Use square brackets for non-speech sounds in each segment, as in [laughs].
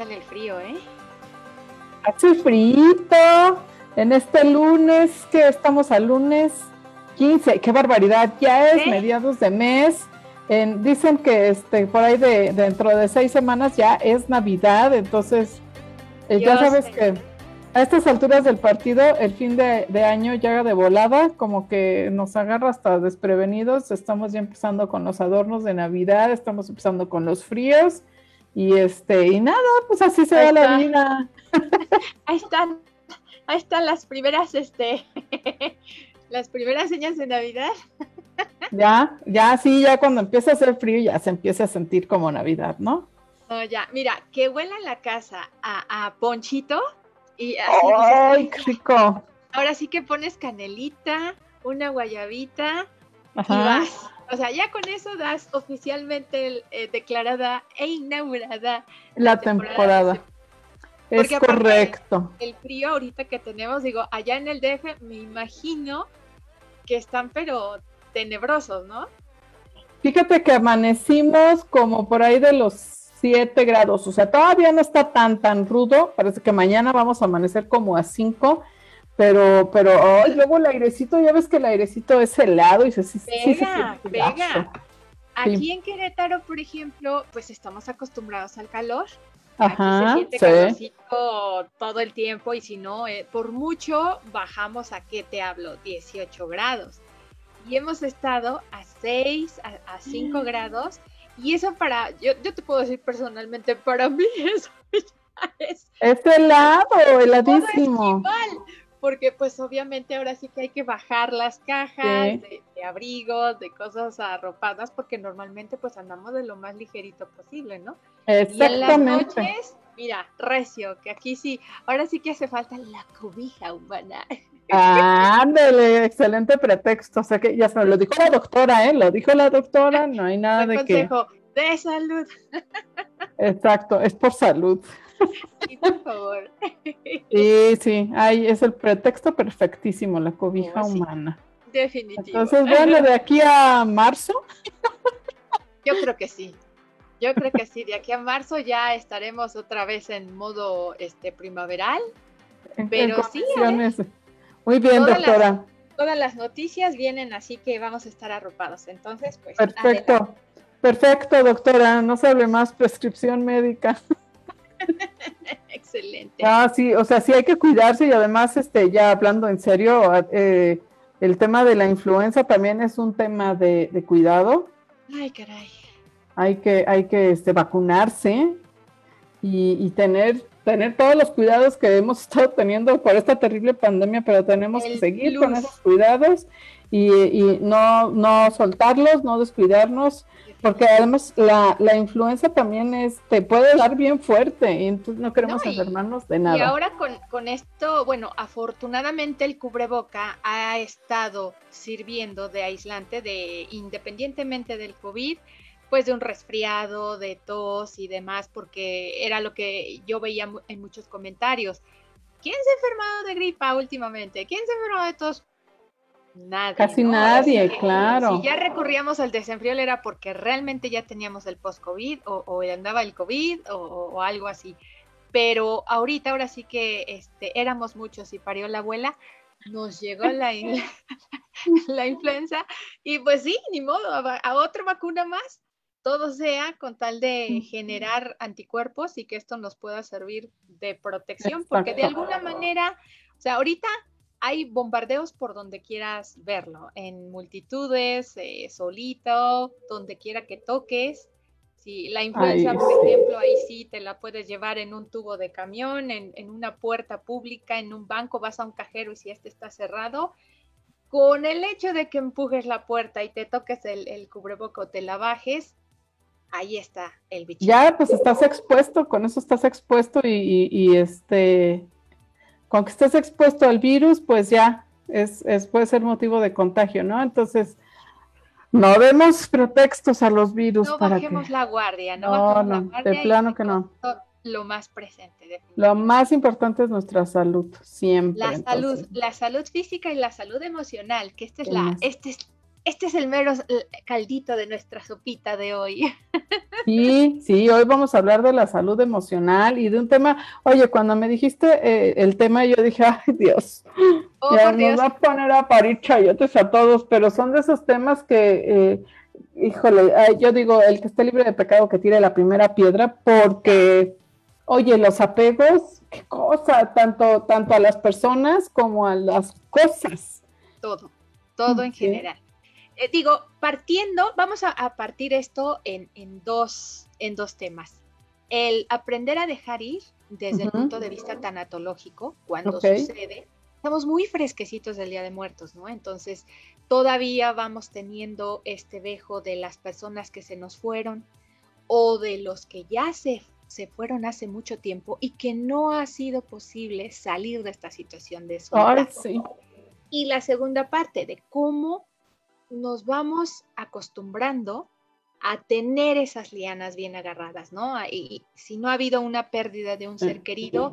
tal el frío, ¿eh? Hace frío en este lunes, que estamos al lunes 15, qué barbaridad, ya es mediados de mes. dicen que este por ahí de dentro de seis semanas ya es Navidad, entonces eh, ya sabes que a estas alturas del partido el fin de, de, año llega de volada, como que nos agarra hasta desprevenidos. Estamos ya empezando con los adornos de Navidad, estamos empezando con los fríos y este y nada, pues así se da la vida. [laughs] Ahí están, ahí están las primeras, este, [laughs] las primeras señas de Navidad. [laughs] Ya, ya sí, ya cuando empieza a hacer frío ya se empieza a sentir como Navidad, ¿no? No, ya, mira, que huela la casa a, a ponchito y así. ¡Ay, qué rico! Ahora sí que pones canelita, una guayabita y vas. O sea, ya con eso das oficialmente eh, declarada e inaugurada la, temporada. Es correcto. El, frío ahorita que tenemos, digo, allá en el DF me imagino que están pero tenebrosos, ¿no? Fíjate que amanecimos como por ahí de los 7 grados, o sea, todavía no está tan, tan rudo, parece que mañana vamos a amanecer como a 5, pero, pero luego el airecito, ya ves que el airecito es helado y se sí, pega, pega. Aquí en Querétaro, por ejemplo, pues estamos acostumbrados al calor. Ajá, Aquí se siente todo el tiempo y si no, eh, por mucho bajamos a qué te hablo, 18 grados. Y hemos estado a 6, a, a 5 mm. grados y eso para, yo, yo te puedo decir personalmente, para mí [laughs] eso es... Es helado, heladísimo. Porque pues obviamente ahora sí que hay que bajar las cajas de, abrigos, de cosas arropadas, porque normalmente pues andamos de lo más ligerito posible, ¿no? Exactamente. Y mira, recio, que aquí sí, ahora sí que hace falta la cobija humana. Ándale, excelente pretexto. O sea que ya se lo dijo la doctora, ¿eh? Lo dijo la doctora, no hay [laughs] nada de consejo de salud. [laughs] Exacto, es por salud. Sí, por favor. [laughs] Sí, sí, ahí es el pretexto perfectísimo, la cobija oh, humana. Definitivo. Entonces, bueno, de aquí a marzo. [laughs] Yo creo que sí. Yo creo que sí, de aquí a marzo ya estaremos otra vez en modo este primaveral. Pero sí. ¿eh? Muy bien, doctora. todas las noticias vienen así que vamos a estar arropados. Entonces, pues. Perfecto. Perfecto, doctora. No sabe más prescripción médica. [laughs] [laughs] Excelente. Ah, sí, o sea, sí hay que cuidarse y además, este, ya hablando en serio, eh, el tema de la influenza también es un tema de, de cuidado. Ay, caray hay que, hay que este, vacunarse y, tener, tener todos los cuidados que hemos [laughs] estado teniendo por esta terrible pandemia, pero tenemos que seguir con esos cuidados y, no, no soltarlos, no descuidarnos, porque además la, la influenza también es, te puede dar bien fuerte y entonces no queremos enfermarnos de nada. Y ahora con, con esto, bueno, afortunadamente el cubreboca ha estado sirviendo de aislante de independientemente del COVID, pues de un resfriado, de tos y demás, porque era lo que yo veía en muchos comentarios. ¿Quién se ha enfermado de gripa últimamente? ¿Quién se ha enfermado de tos? Nadie. Casi nadie, claro. Si ya recurríamos al desenfrío era porque realmente ya teníamos el post-COVID o, andaba el COVID o, algo así. Pero ahorita, ahora sí que este, éramos muchos y parió la abuela, nos llegó la, [laughs] la influenza y pues sí, ni modo, a otra vacuna más todo sea con tal de generar anticuerpos y que esto nos pueda servir de protección, porque de alguna manera, o sea, ahorita hay bombardeos por donde quieras verlo, en multitudes, eh, solito, donde quiera que toques. Si la influenza, por ejemplo, ahí sí te la puedes llevar en un tubo de camión, en, una puerta pública, en un banco, vas a un cajero y si este está cerrado, con el hecho de que empujes la puerta y te toques el, el cubreboca o te la bajes, ahí está el bicho. Ya, pues estás expuesto, con eso estás expuesto y, este, con que estés expuesto al virus, pues ya es, puede ser motivo de contagio, ¿no? Entonces, no demos pretextos a los virus. No bajemos la guardia, no, bajemos la guardia. De plano que no. Lo más presente. Lo más importante es nuestra salud, siempre. La salud, la salud física y la salud emocional, que esta es la, este es este es el mero caldito de nuestra sopita de hoy. [laughs] Sí, sí, hoy vamos a hablar de la salud emocional y de un tema, oye, cuando me dijiste eh, el tema, yo dije, ay Dios, oh, ya nos va a poner a parir chayotes a todos, pero son de esos temas que, eh, híjole, yo digo, el que esté libre de pecado que tire la primera piedra, porque, oye, los apegos, qué cosa, tanto, tanto a las personas como a las cosas. Todo, todo en general. Eh, digo, partiendo, vamos a, partir esto en, dos, en dos temas. El aprender a dejar ir desde el punto de vista tanatológico, cuando sucede, estamos muy fresquecitos del Día de Muertos, ¿no? Entonces, todavía vamos teniendo este dejo de las personas que se nos fueron o de los que ya se, se fueron hace mucho tiempo y que no ha sido posible salir de esta situación de soledad. sí. Y la segunda parte de cómo nos vamos acostumbrando a tener esas lianas bien agarradas, ¿no? Y si no ha habido una pérdida de un ser querido,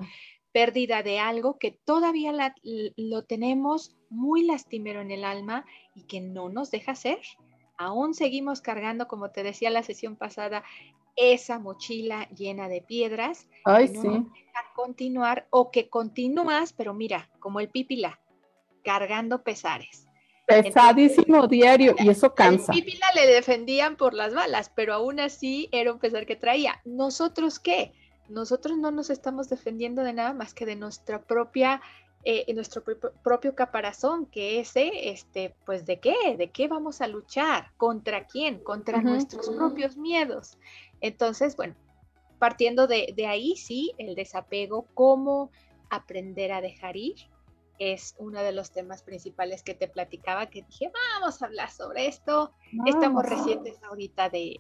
pérdida de algo que todavía lo tenemos muy lastimero en el alma y que no nos deja ser. Aún seguimos cargando, como te decía la sesión pasada, esa mochila llena de piedras. Ay, no sí. Deja continuar o que continúas, pero mira, como el pipila, cargando pesares. Pesadísimo diario y eso cansa. Pipila le defendían por las balas, pero aún así era un pesar que traía. ¿Nosotros qué? Nosotros no nos estamos defendiendo de nada más que de nuestra propia, eh, nuestro propio caparazón, que ese, este, pues de qué, de qué vamos a luchar, contra quién, contra nuestros propios miedos. Entonces, bueno, partiendo de, de ahí, sí, el desapego, cómo aprender a dejar ir, es uno de los temas principales que te platicaba, que dije, vamos a hablar sobre esto. Estamos recientes ahorita de,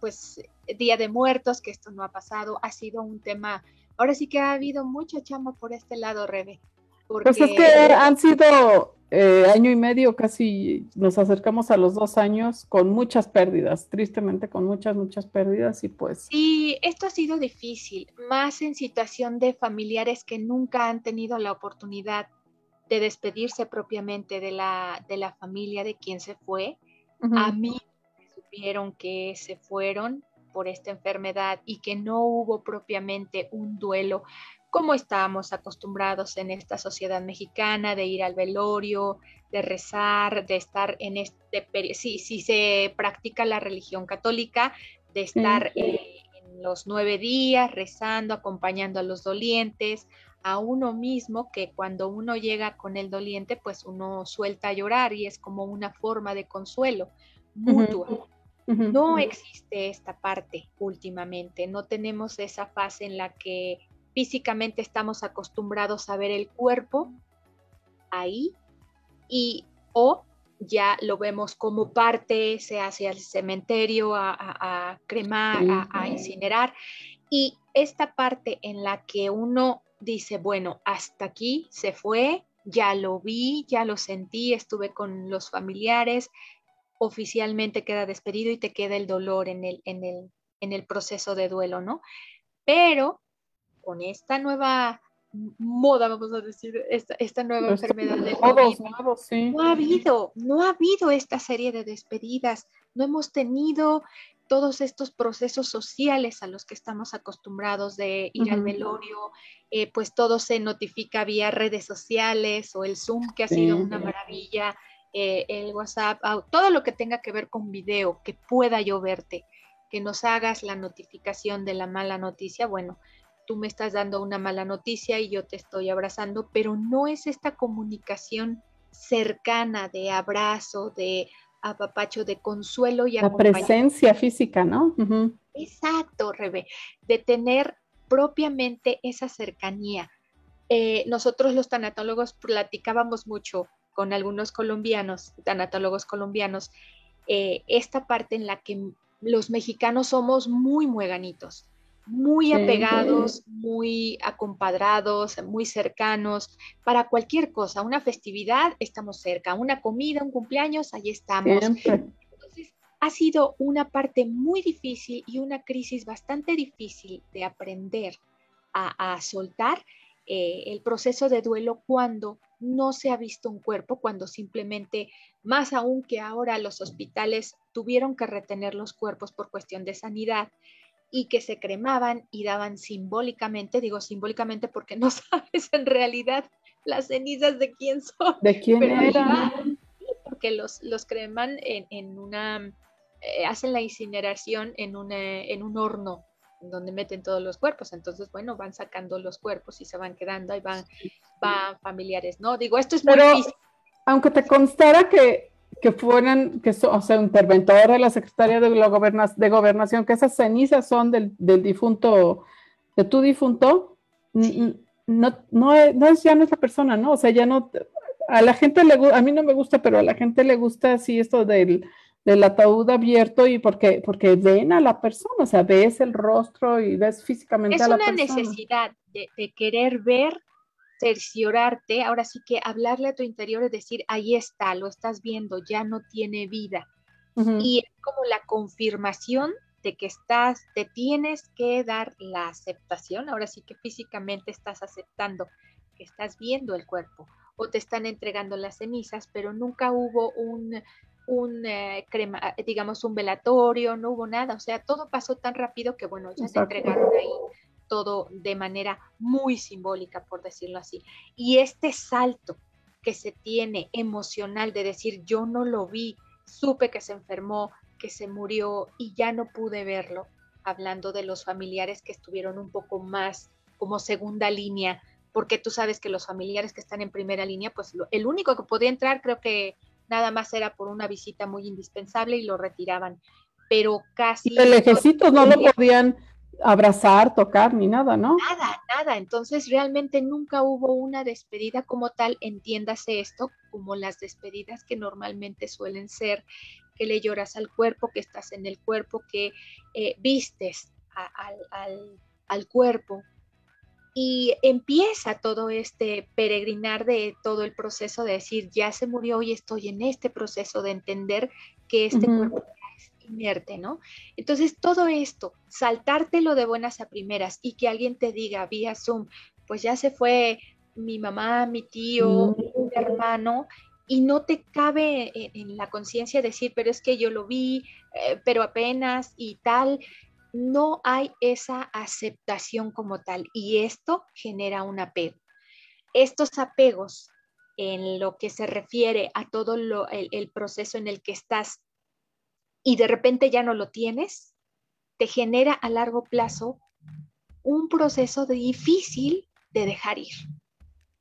pues, Día de Muertos, que esto no ha pasado. Ha sido un tema, ahora sí que ha habido mucha chamba por este lado, Rebe. Porque... Pues es que han sido eh, año y medio, casi nos acercamos a los dos años con muchas pérdidas, tristemente con muchas, muchas pérdidas y pues... Sí, esto ha sido difícil, más en situación de familiares que nunca han tenido la oportunidad de despedirse propiamente de la, de la familia de quien se fue. A mí me supieron que se fueron por esta enfermedad y que no hubo propiamente un duelo como estábamos acostumbrados en esta sociedad mexicana, de ir al velorio, de rezar, de estar en este periodo, sí, sí se practica la religión católica, de estar eh, en los nueve días rezando, acompañando a los dolientes, a uno mismo, que cuando uno llega con el doliente, pues uno suelta a llorar y es como una forma de consuelo mutuo. No existe esta parte últimamente, no tenemos esa fase en la que físicamente estamos acostumbrados a ver el cuerpo ahí y o ya lo vemos como parte, se hace al cementerio a, cremar, a, incinerar. Y esta parte en la que uno dice, bueno, hasta aquí se fue, ya lo vi, ya lo sentí, estuve con los familiares, oficialmente queda despedido y te queda el dolor en el, en el, en el proceso de duelo, ¿no? Pero con esta nueva moda, vamos a decir, esta, nueva enfermedad del COVID, no ha habido, no ha habido esta serie de despedidas, no hemos tenido todos estos procesos sociales a los que estamos acostumbrados de ir al velorio, eh, pues todo se notifica vía redes sociales o el Zoom, que ha sido una maravilla, eh, el WhatsApp, todo lo que tenga que ver con video, que pueda yo verte, que nos hagas la notificación de la mala noticia, bueno, tú me estás dando una mala noticia y yo te estoy abrazando, pero no es esta comunicación cercana de abrazo, de apapacho, de consuelo y La presencia física, ¿no? Exacto, Rebe, de tener propiamente esa cercanía. Eh, nosotros los tanatólogos platicábamos mucho con algunos colombianos, tanatólogos colombianos, eh, esta parte en la que los mexicanos somos muy mueganitos muy apegados, muy acompadrados, muy cercanos, para cualquier cosa, una festividad, estamos cerca, una comida, un cumpleaños, ahí estamos. Entonces, ha sido una parte muy difícil y una crisis bastante difícil de aprender a, soltar eh, el proceso de duelo cuando no se ha visto un cuerpo, cuando simplemente, más aún que ahora los hospitales tuvieron que retener los cuerpos por cuestión de sanidad y que se cremaban y daban simbólicamente, digo simbólicamente porque no [laughs] sabes en realidad las cenizas de quién son. ¿De quién eran? Porque los, los creman en, una, eh, hacen la incineración en, en un horno donde meten todos los cuerpos. Entonces, bueno, van sacando los cuerpos y se van quedando y van, van familiares, ¿no? Digo, esto es muy difícil. Aunque te constara que, que fueran, que o sea, interventor de la Secretaría de, la de Gobernación, que esas cenizas son del, del difunto, de tu difunto, no, no, no es, ya no es la persona, ¿no? O sea, ya no, a la gente le gusta, a mí no me gusta, pero a la gente le gusta así esto del del ataúd abierto y porque, porque ven a la persona, o sea, ves el rostro y ves físicamente a la persona. Es una necesidad de, querer ver, cerciorarte, ahora sí que hablarle a tu interior y decir, ahí está, lo estás viendo, ya no tiene vida. Y es como la confirmación de que estás, te tienes que dar la aceptación, ahora sí que físicamente estás aceptando que estás viendo el cuerpo o te están entregando las cenizas, pero nunca hubo un un eh, crema, digamos, un velatorio, no hubo nada, o sea, todo pasó tan rápido que, bueno, ya se entregaron ahí todo de manera muy simbólica, por decirlo así. Y este salto que se tiene emocional de decir, yo no lo vi, supe que se enfermó, que se murió y ya no pude verlo, hablando de los familiares que estuvieron un poco más como segunda línea, porque tú sabes que los familiares que están en primera línea, pues el único que podía entrar creo que nada más era por una visita muy indispensable y lo retiraban, pero casi... El lejecitos no lo podían abrazar, tocar, ni nada, ¿no? Nada, nada. Entonces realmente nunca hubo una despedida como tal, entiéndase esto, como las despedidas que normalmente suelen ser, que le lloras al cuerpo, que estás en el cuerpo, que eh, vistes al cuerpo, y empieza todo este peregrinar de todo el proceso de decir, ya se murió y estoy en este proceso de entender que este cuerpo ¿no? Entonces, todo esto, saltártelo de buenas a primeras y que alguien te diga vía Zoom, pues ya se fue mi mamá, mi tío, mi hermano, y no te cabe en, la conciencia decir, pero es que yo lo vi, eh, pero apenas y tal no hay esa aceptación como tal y esto genera un apego. Estos apegos en lo que se refiere a todo el, proceso en el que estás y de repente ya no lo tienes, te genera a largo plazo un proceso difícil de dejar ir,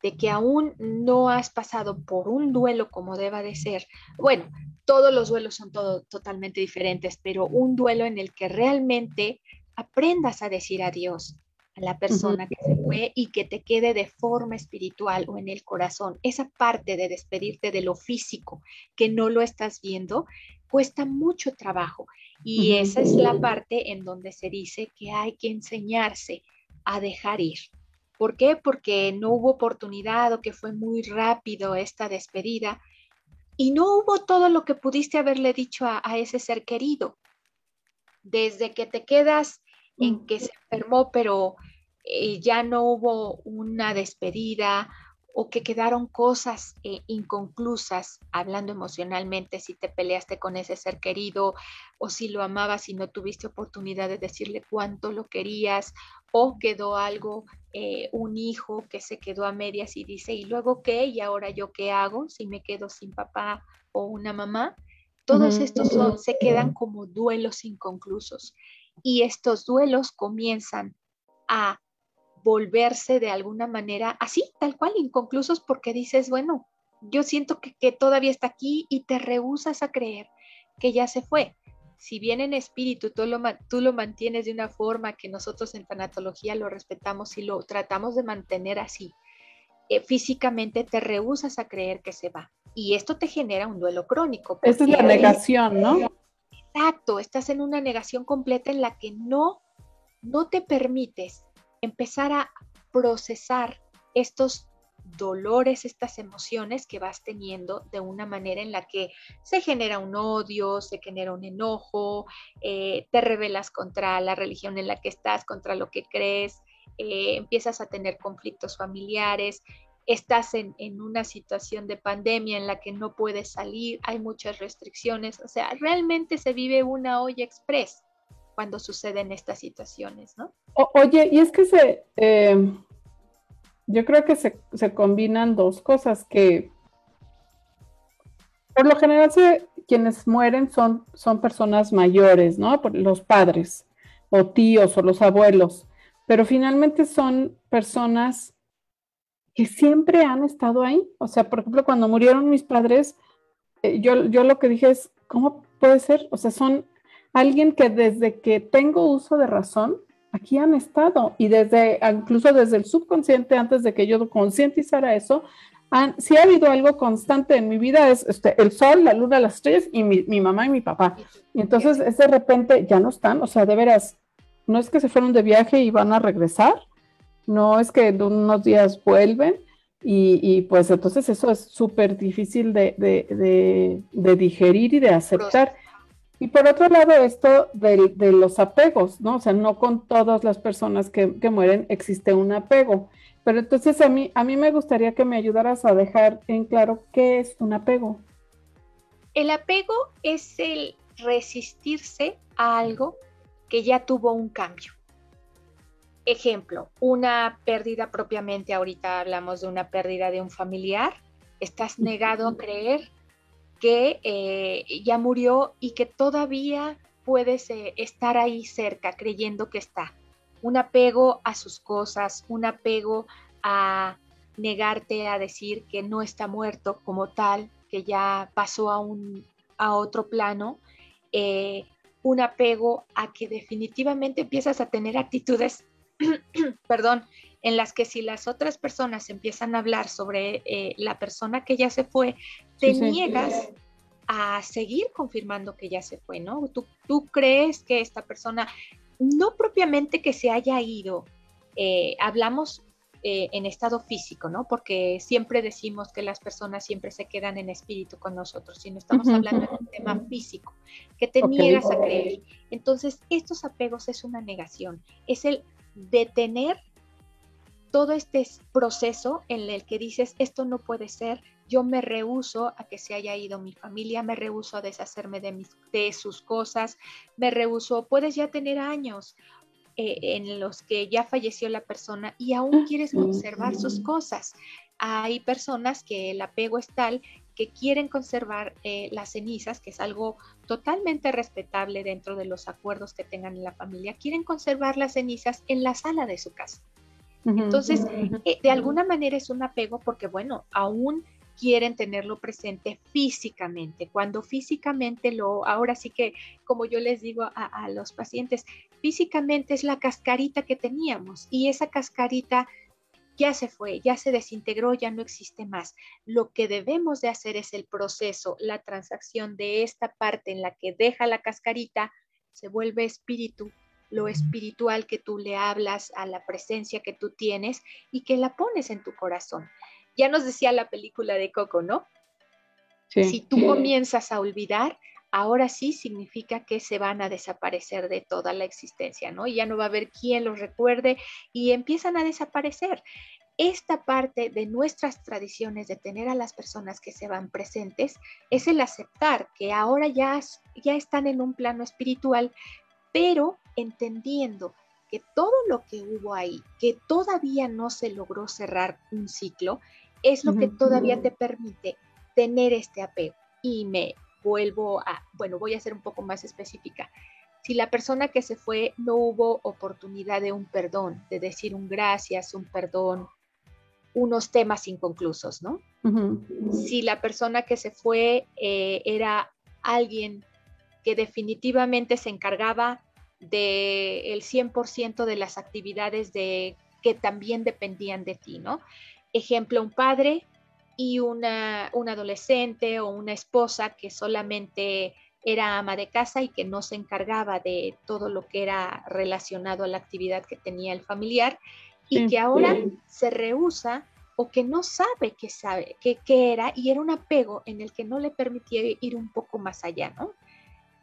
de que aún no has pasado por un duelo como deba de ser. Bueno, todos los duelos son todo, totalmente diferentes, pero un duelo en el que realmente aprendas a decir adiós a la persona que se fue y que te quede de forma espiritual o en el corazón. Esa parte de despedirte de lo físico que no lo estás viendo cuesta mucho trabajo y esa es la parte en donde se dice que hay que enseñarse a dejar ir. ¿Por qué? Porque no hubo oportunidad o que fue muy rápido esta despedida y no hubo todo lo que pudiste haberle dicho a, ese ser querido. Desde que te quedas en que se enfermó, pero eh, ya no hubo una despedida o que quedaron cosas eh, inconclusas, hablando emocionalmente, si te peleaste con ese ser querido o si lo amabas y no tuviste oportunidad de decirle cuánto lo querías o quedó algo, eh, un hijo que se quedó a medias y dice, ¿y luego qué? ¿Y ahora yo qué hago si me quedo sin papá o una mamá? Todos estos son, se quedan como duelos inconclusos y estos duelos comienzan a volverse de alguna manera así, tal cual, inconclusos porque dices, bueno, yo siento que, que todavía está aquí y te rehusas a creer que ya se fue si bien en espíritu tú lo, tú lo mantienes de una forma que nosotros en tanatología lo respetamos y lo tratamos de mantener así, eh, físicamente te rehusas a creer que se va. Y esto te genera un duelo crónico. Esa es la negación, ¿no? Exacto, estás en una negación completa en la que no, no te permites empezar a procesar estos dolores, estas emociones que vas teniendo de una manera en la que se genera un odio, se genera un enojo, eh, te rebelas contra la religión en la que estás, contra lo que crees, eh, empiezas a tener conflictos familiares, estás en, una situación de pandemia en la que no puedes salir, hay muchas restricciones, o sea, realmente se vive una olla express cuando suceden estas situaciones, ¿no? oye, y es que se, eh, yo creo que se, combinan dos cosas que por lo general quienes mueren son, son personas mayores, ¿no? Los padres o tíos o los abuelos, pero finalmente son personas que siempre han estado ahí. O sea, por ejemplo, cuando murieron mis padres, eh, yo, yo lo que dije es, ¿cómo puede ser? O sea, son alguien que desde que tengo uso de razón, aquí han estado y desde, incluso desde el subconsciente, antes de que yo concientizara eso, han, si ha habido algo constante en mi vida es este, el sol, la luna, las estrellas y mi, mi mamá y mi papá. Y entonces es de repente ya no están, o sea, de veras, no es que se fueron de viaje y van a regresar, no es que en unos días vuelven y, pues entonces eso es súper difícil de, digerir y de aceptar. Y por otro lado, esto de, los apegos, ¿no? O sea, no con todas las personas que, mueren existe un apego. Pero entonces a mí, a mí me gustaría que me ayudaras a dejar en claro qué es un apego. El apego es el resistirse a algo que ya tuvo un cambio. Ejemplo, una pérdida propiamente, ahorita hablamos de una pérdida de un familiar, estás negado a creer que eh, ya murió y que todavía puedes eh, estar ahí cerca creyendo que está. Un apego a sus cosas, un apego a negarte a decir que no está muerto como tal, que ya pasó a, un, a otro plano, eh, un apego a que definitivamente empiezas a tener actitudes [clears throat] perdón, en las que si las otras personas empiezan a hablar sobre la persona que ya se fue, te niegas a seguir confirmando que ya se fue, ¿no? Tú, tú crees que esta persona, no propiamente que se haya ido, eh, hablamos eh, en estado físico, ¿no? Porque siempre decimos que las personas siempre se quedan en espíritu con nosotros, si no estamos hablando de un tema físico, que te niegas a creer. Entonces, estos apegos es una negación, es el detener todo este proceso en el que dices, esto no puede ser, yo me rehuso a que se haya ido mi familia, me rehuso a deshacerme de, mis, de sus cosas, me rehuso, puedes ya tener años eh, en los que ya falleció la persona y aún quieres conservar sus cosas. Hay personas que el apego es tal que quieren conservar eh, las cenizas, que es algo totalmente respetable dentro de los acuerdos que tengan en la familia, quieren conservar las cenizas en la sala de su casa. Entonces, eh, de alguna manera es un apego porque, bueno, aún quieren tenerlo presente físicamente. Cuando físicamente lo, ahora sí que, como yo les digo a, a los pacientes, físicamente es la cascarita que teníamos y esa cascarita ya se fue, ya se desintegró, ya no existe más. Lo que debemos de hacer es el proceso, la transacción de esta parte en la que deja la cascarita, se vuelve espíritu, lo espiritual que tú le hablas, a la presencia que tú tienes y que la pones en tu corazón. Ya nos decía la película de Coco, ¿no? Si tú comienzas a olvidar, ahora sí significa que se van a desaparecer de toda la existencia, ¿no? Y ya no va a haber quien los recuerde y empiezan a desaparecer. Esta parte de nuestras tradiciones de tener a las personas que se van presentes es el aceptar que ahora ya, ya están en un plano espiritual, pero entendiendo que todo lo que hubo ahí, que todavía no se logró cerrar un ciclo, es lo que todavía te permite tener este apego. Y me vuelvo a, bueno, voy a ser un poco más específica. Si la persona que se fue no hubo oportunidad de un perdón, de decir un gracias, un perdón, unos temas inconclusos, ¿no? Si la persona que se fue eh, era alguien que definitivamente se encargaba del el 100% de las actividades de, que también dependían de ti, ¿no? Ejemplo, un padre y una, un adolescente o una esposa que solamente era ama de casa y que no se encargaba de todo lo que era relacionado a la actividad que tenía el familiar y que ahora se rehúsa o que no sabe qué sabe, qué, era y era un apego en el que no le permitía ir un poco más allá, ¿no?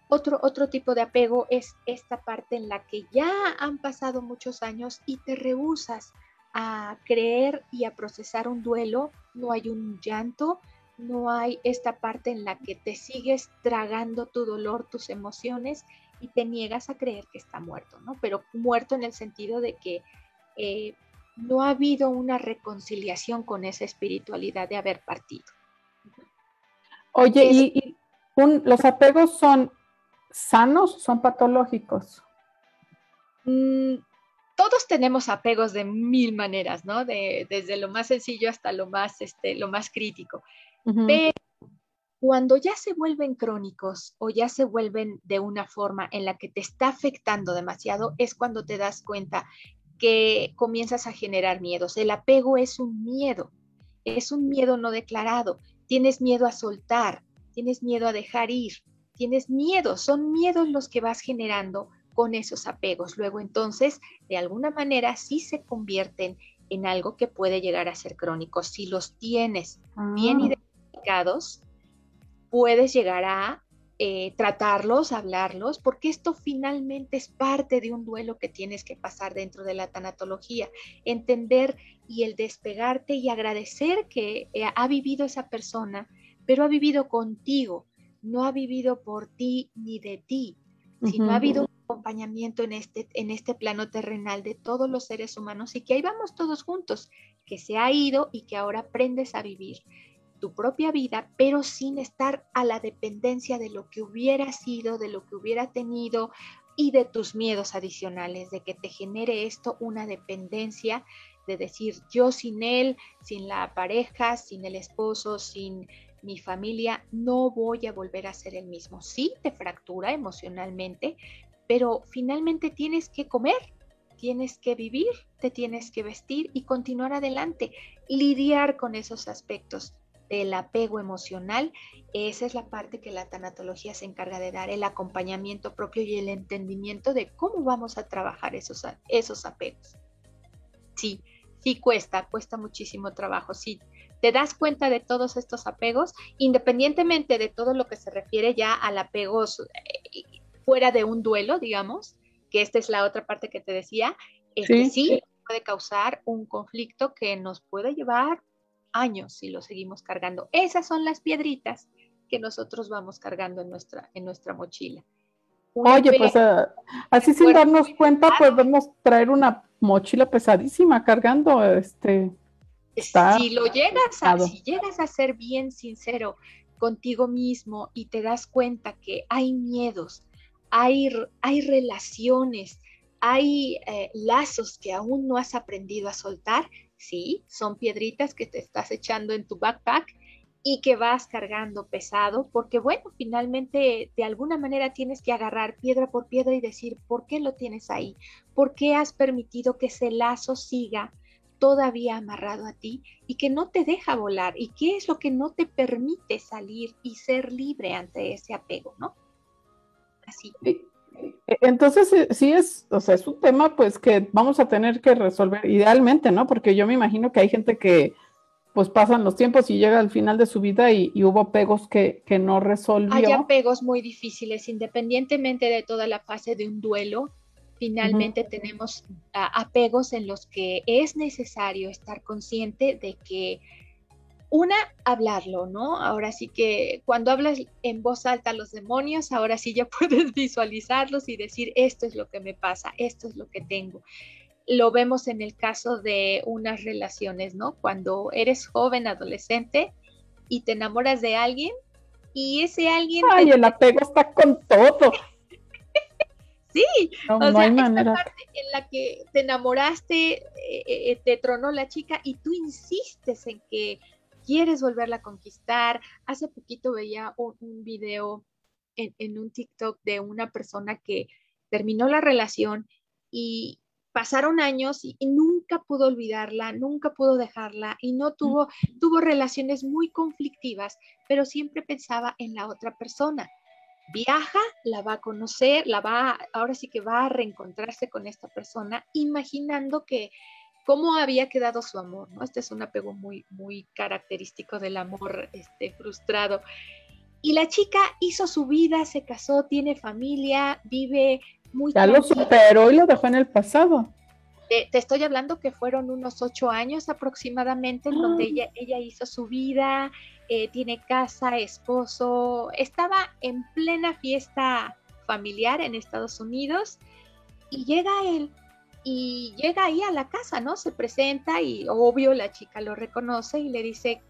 Otro, otro tipo de apego es esta parte en la que ya han pasado muchos años y te rehusas a creer y a procesar un duelo, no hay un llanto, no hay esta parte en la que te sigues tragando tu dolor, tus emociones y te niegas a creer que está muerto, ¿no? Pero muerto en el sentido de que eh, no ha habido una reconciliación con esa espiritualidad de haber partido. Oye, ¿y, los apegos son sanos son patológicos? Todos tenemos apegos de mil maneras, ¿no? De, desde lo más sencillo hasta lo más, este, lo más crítico. Pero cuando ya se vuelven crónicos o ya se vuelven de una forma en la que te está afectando demasiado, es cuando te das cuenta que comienzas a generar miedos. El apego es un miedo, es un miedo no declarado. Tienes miedo a soltar, tienes miedo a dejar ir, tienes miedo, son miedos los que vas generando con esos apegos. Luego entonces, de alguna manera, sí se convierten en algo que puede llegar a ser crónico. Si los tienes bien ah. identificados, puedes llegar a eh, tratarlos, hablarlos, porque esto finalmente es parte de un duelo que tienes que pasar dentro de la tanatología. Entender y el despegarte y agradecer que eh, ha vivido esa persona, pero ha vivido contigo, no ha vivido por ti ni de ti, sino ha habido un acompañamiento en este, en este plano terrenal de todos los seres humanos y que ahí vamos todos juntos, que se ha ido y que ahora aprendes a vivir tu propia vida, pero sin estar a la dependencia de lo que hubiera sido, de lo que hubiera tenido y de tus miedos adicionales, de que te genere esto una dependencia de decir yo sin él, sin la pareja, sin el esposo, sin mi familia, no voy a volver a ser el mismo. Sí, te fractura emocionalmente, pero finalmente tienes que comer, tienes que vivir, te tienes que vestir y continuar adelante, lidiar con esos aspectos del apego emocional, esa es la parte que la tanatología se encarga de dar, el acompañamiento propio y el entendimiento de cómo vamos a trabajar esos, esos apegos. Sí, sí cuesta, cuesta muchísimo trabajo, sí. Te das cuenta de todos estos apegos, independientemente de todo lo que se refiere ya al apego eh, fuera de un duelo, digamos, que esta es la otra parte que te decía, es que sí puede causar un conflicto que nos puede llevar años si lo seguimos cargando. Esas son las piedritas que nosotros vamos cargando en nuestra, en nuestra mochila. Oye, pues ah, así sin darnos cuenta podemos traer una mochila pesadísima cargando este. Si lo llegas a, si llegas a ser bien sincero contigo mismo y te das cuenta que hay miedos, hay, hay relaciones, hay eh, lazos que aún no has aprendido a soltar, sí, son piedritas que te estás echando en tu backpack y que vas cargando pesado, porque bueno, finalmente de alguna manera tienes que agarrar piedra por piedra y decir, ¿por qué lo tienes ahí? ¿Por qué has permitido que ese lazo siga todavía amarrado a ti y que no te deja volar? ¿Y qué es lo que no te permite salir y ser libre ante ese apego, no? Así. Entonces, eh, sí es, o sea, es un tema pues que vamos a tener que resolver idealmente, ¿no? Porque yo me imagino que hay gente que pues pasan los tiempos y llega al final de su vida y, hubo apegos que, que, no resolvió. Hay apegos muy difíciles, independientemente de toda la fase de un duelo, finalmente tenemos apegos en los que es necesario estar consciente de que una, hablarlo, ¿no? Ahora sí que cuando hablas en voz alta a los demonios, ahora sí ya [laughs] puedes visualizarlos y decir, esto es lo que me pasa, esto es lo que tengo. Lo vemos en el caso de unas relaciones, ¿no? Cuando eres joven, adolescente y te enamoras de alguien y ese alguien... Ay, el apego está con todo. [laughs] sí, o sea, esta parte en la que te enamoraste, eh, eh, te tronó la chica y tú insistes en que quieres volverla a conquistar. Hace poquito veía un, video en, un TikTok de una persona que terminó la relación y pasaron años y, nunca pudo olvidarla, nunca pudo dejarla y no tuvo, tuvo relaciones muy conflictivas, pero siempre pensaba en la otra persona. Viaja, la va a conocer, la va, ahora sí que va a reencontrarse con esta persona, imaginando que cómo había quedado su amor, ¿no? Este es un apego muy, muy característico del amor este, frustrado. Y la chica hizo su vida, se casó, tiene familia, vive muy... Ya lo superó y lo dejó en el pasado. te estoy hablando que fueron unos ocho años aproximadamente en donde ella, ella hizo su vida, eh, tiene casa, esposo, estaba en plena fiesta familiar en Estados Unidos y llega él y llega ahí a la casa, ¿no? Se presenta y obvio la chica lo reconoce y le dice,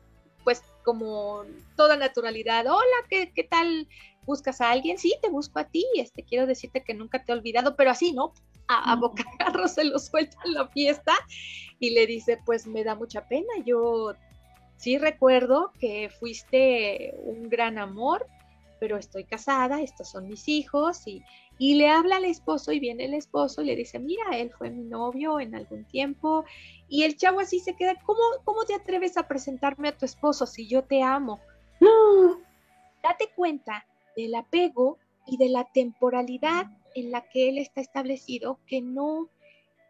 pues como toda naturalidad, hola, ¿qué, qué tal? ¿Buscas a alguien? Sí, te busco a ti, este, quiero decirte que nunca te he olvidado, pero así, ¿no? A, a bocajarro [laughs] se lo suelta en la fiesta y le dice, pues me da mucha pena, yo sí recuerdo que fuiste un gran amor, pero estoy casada, estos son mis hijos y, le habla al esposo y viene el esposo y le dice, mira, él fue mi novio en algún tiempo y el chavo así se queda, ¿cómo, cómo te atreves a presentarme a tu esposo si yo te amo? No. Date cuenta del apego y de la temporalidad en la que él está establecido que no,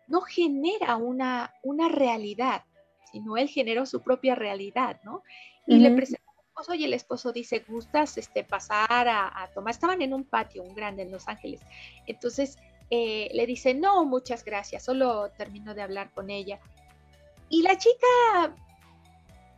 no genera una, una realidad sino él generó su propia realidad, ¿no? Y le presentó al esposo el esposo dice, ¿gustas este, pasar a, tomar? Estaban en un patio, un grande en Los Ángeles. Entonces eh, le dice, no, muchas gracias, solo termino de hablar con ella. Y la chica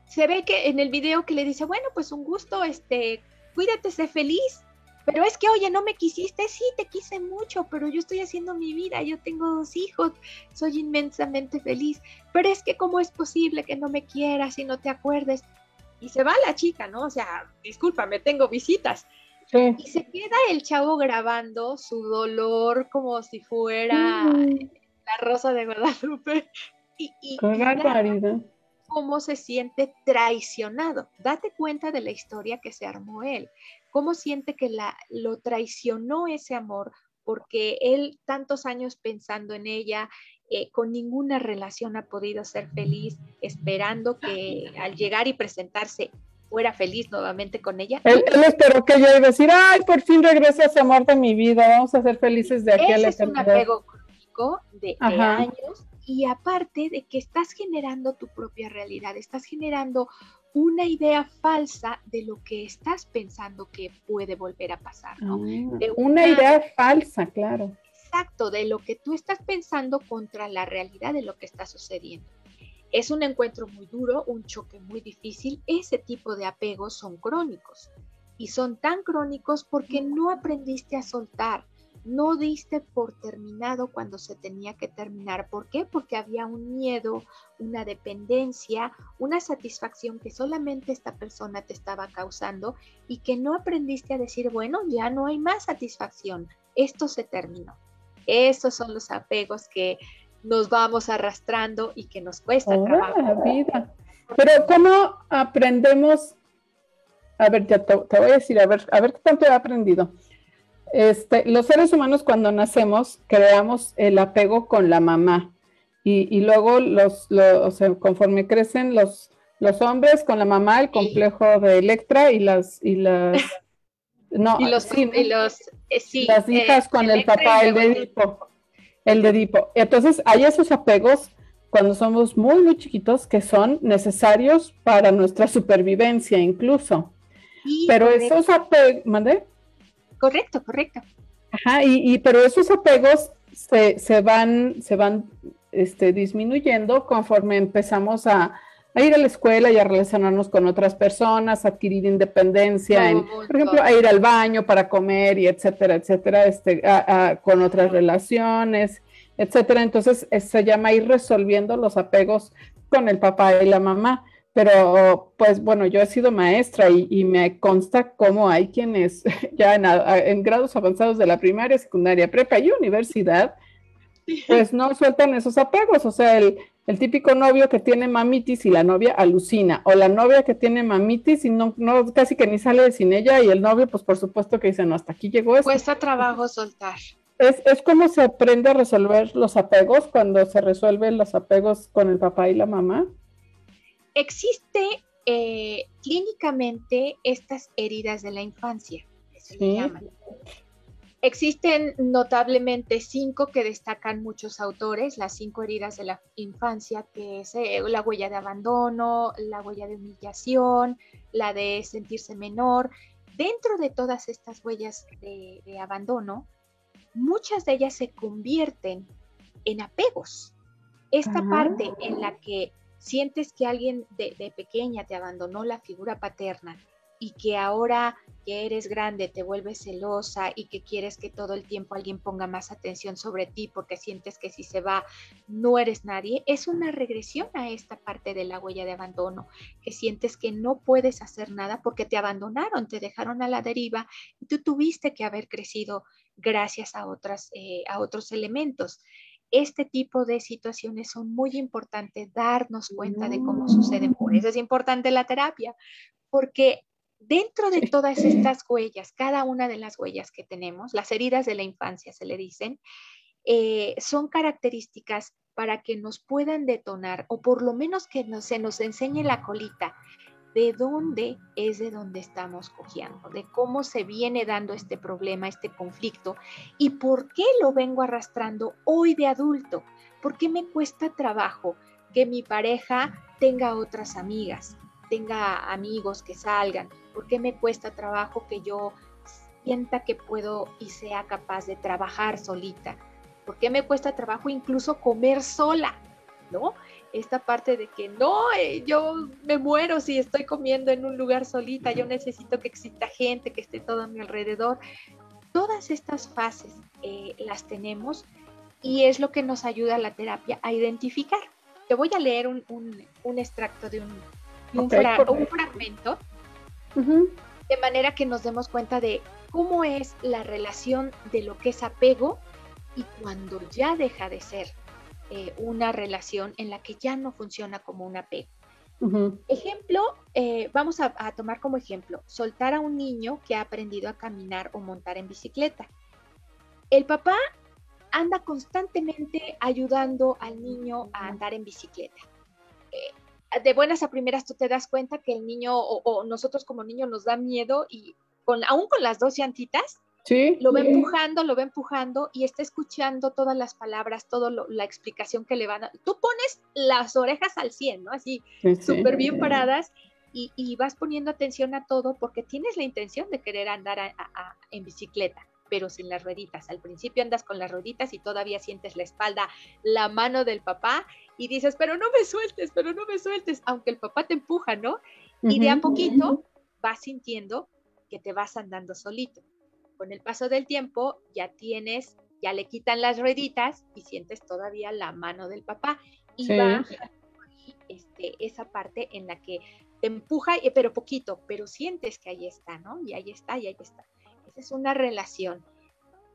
se ve que en el video que le dice, bueno, pues un gusto, este, cuídate, sé feliz. Pero es que, oye, no me quisiste, sí, te quise mucho, pero yo estoy haciendo mi vida, yo tengo dos hijos, soy inmensamente feliz. Pero es que, ¿cómo es posible que no me quieras y no te acuerdes? Y se va la chica, ¿no? O sea, discúlpame, tengo visitas. Y se queda el chavo grabando su dolor como si fuera mm. la rosa de Guadalupe. Y, y, cómo se siente traicionado. Date cuenta de la historia que se armó él cómo siente que la, lo traicionó ese amor porque él tantos años pensando en ella, eh, con ninguna relación ha podido ser feliz, esperando que al llegar y presentarse fuera feliz nuevamente con ella. Él, esperó que yo iba a decir, ay, por fin regresa ese amor de mi vida, vamos a ser felices de aquí a la Es un apego crónico de, de años y aparte de que estás generando tu propia realidad, estás generando una idea falsa de lo que estás pensando que puede volver a pasar, ¿no? Ah, una, idea falsa, claro. Exacto, de lo que tú estás pensando contra la realidad de lo que está sucediendo. Es un encuentro muy duro, un choque muy difícil. Ese tipo de apegos son crónicos y son tan crónicos porque no aprendiste a soltar, no diste por terminado cuando se tenía que terminar. ¿Por qué? Porque había un miedo, una dependencia, una satisfacción que solamente esta persona te estaba causando y que no aprendiste a decir, bueno, ya no hay más satisfacción, esto se terminó. Esos son los apegos que nos vamos arrastrando y que nos cuesta trabajo. vida. Pero ¿cómo aprendemos? A ver, te, te, voy a decir, a ver, a ver qué tanto he aprendido. Este, los seres humanos cuando nacemos creamos el apego con la mamá y, luego los, conforme crecen los, los hombres con la mamá, el complejo de Electra y las y las [laughs] no y los, eh, las hijas con el papá, el de Edipo, el de Edipo. Entonces hay esos apegos cuando somos muy muy chiquitos que son necesarios para nuestra supervivencia incluso. Pero esos apegos, ¿mandé? Correcto, correcto. Ajá, y, pero esos apegos se, van, se van este, disminuyendo conforme empezamos a, ir a la escuela y a relacionarnos con otras personas, adquirir independencia, por ejemplo, a ir al baño para comer y etcétera, etcétera, este, con otras relaciones, etcétera. Entonces se llama ir resolviendo los apegos con el papá y la mamá. Pero, pues bueno, yo he sido maestra y, me consta cómo hay quienes [laughs] ya en, grados avanzados de la primaria, secundaria, prepa y universidad, pues no sueltan esos apegos. O sea, el, típico novio que tiene mamitis y la novia alucina, o la novia que tiene mamitis y no, no casi que ni sale sin ella, y el novio, pues por supuesto que dice, no, hasta aquí llegó eso. Cuesta trabajo soltar. Es, es como se aprende a resolver los apegos cuando se resuelven los apegos con el papá y la mamá. Existe eh, clínicamente estas heridas de la infancia, se llaman. Existen notablemente cinco que destacan muchos autores, las cinco heridas de la infancia, que es eh, la huella de abandono, la huella de humillación, la de sentirse menor dentro de todas estas huellas de, abandono, muchas de ellas se convierten en apegos. Esta parte en la que sientes que alguien de, pequeña te abandonó la figura paterna y que ahora que eres grande te vuelves celosa y que quieres que todo el tiempo alguien ponga más atención sobre ti porque sientes que si se va no eres nadie, es una regresión a esta parte de la huella de abandono, que sientes que no puedes hacer nada porque te abandonaron, te dejaron a la deriva y tú tuviste que haber crecido gracias a, otras, eh, a otros elementos este tipo de situaciones son muy importantes darnos cuenta de cómo suceden. Por eso es importante la terapia, porque dentro de todas estas huellas, cada una de las huellas que tenemos, las heridas de la infancia se le dicen, eh, son características para que nos puedan detonar o por lo menos que se nos enseñe la colita de dónde es de donde estamos cogiendo, de cómo se viene dando este problema, este conflicto y por qué lo vengo arrastrando hoy de adulto, por qué me cuesta trabajo que mi pareja tenga otras amigas, tenga amigos que salgan, por qué me cuesta trabajo que yo sienta que puedo y sea capaz de trabajar solita, por qué me cuesta trabajo incluso comer sola, ¿no? Esta parte de que no, eh, yo me muero si estoy comiendo en un lugar solita, yo necesito que exista gente, que esté todo a mi alrededor. Todas estas fases eh, las tenemos y es lo que nos ayuda a la terapia a identificar. Te voy a leer un, extracto de un, fragmento, de manera que nos demos cuenta de cómo es la relación de lo que es apego y cuando ya deja de ser eh, una relación en la que ya no funciona como un apego. Ejemplo, eh, vamos a, tomar como ejemplo, soltar a un niño que ha aprendido a caminar o montar en bicicleta. El papá anda constantemente ayudando al niño a andar en bicicleta. Eh, de buenas a primeras tú te das cuenta que el niño o, nosotros como niño nos da miedo y con, aún con las dos llantitas, lo va empujando, lo va empujando y está escuchando todas las palabras, toda la explicación que le van a... Tú pones las orejas al 100, ¿no? Así, súper bien paradas y, vas poniendo atención a todo porque tienes la intención de querer andar en bicicleta, pero sin las rueditas. Al principio andas con las rueditas y todavía sientes la espalda, la mano del papá y dices, pero no me sueltes, pero no me sueltes, aunque el papá te empuja, ¿no? Y de a poquito vas sintiendo que te vas andando solito con el paso del tiempo ya tienes, ya le quitan las rueditas y sientes todavía la mano del papá y va este, esa parte en la que te empuja, eh, pero poquito, pero sientes que ahí está, ¿no? Y ahí está, y ahí está. Esa es una relación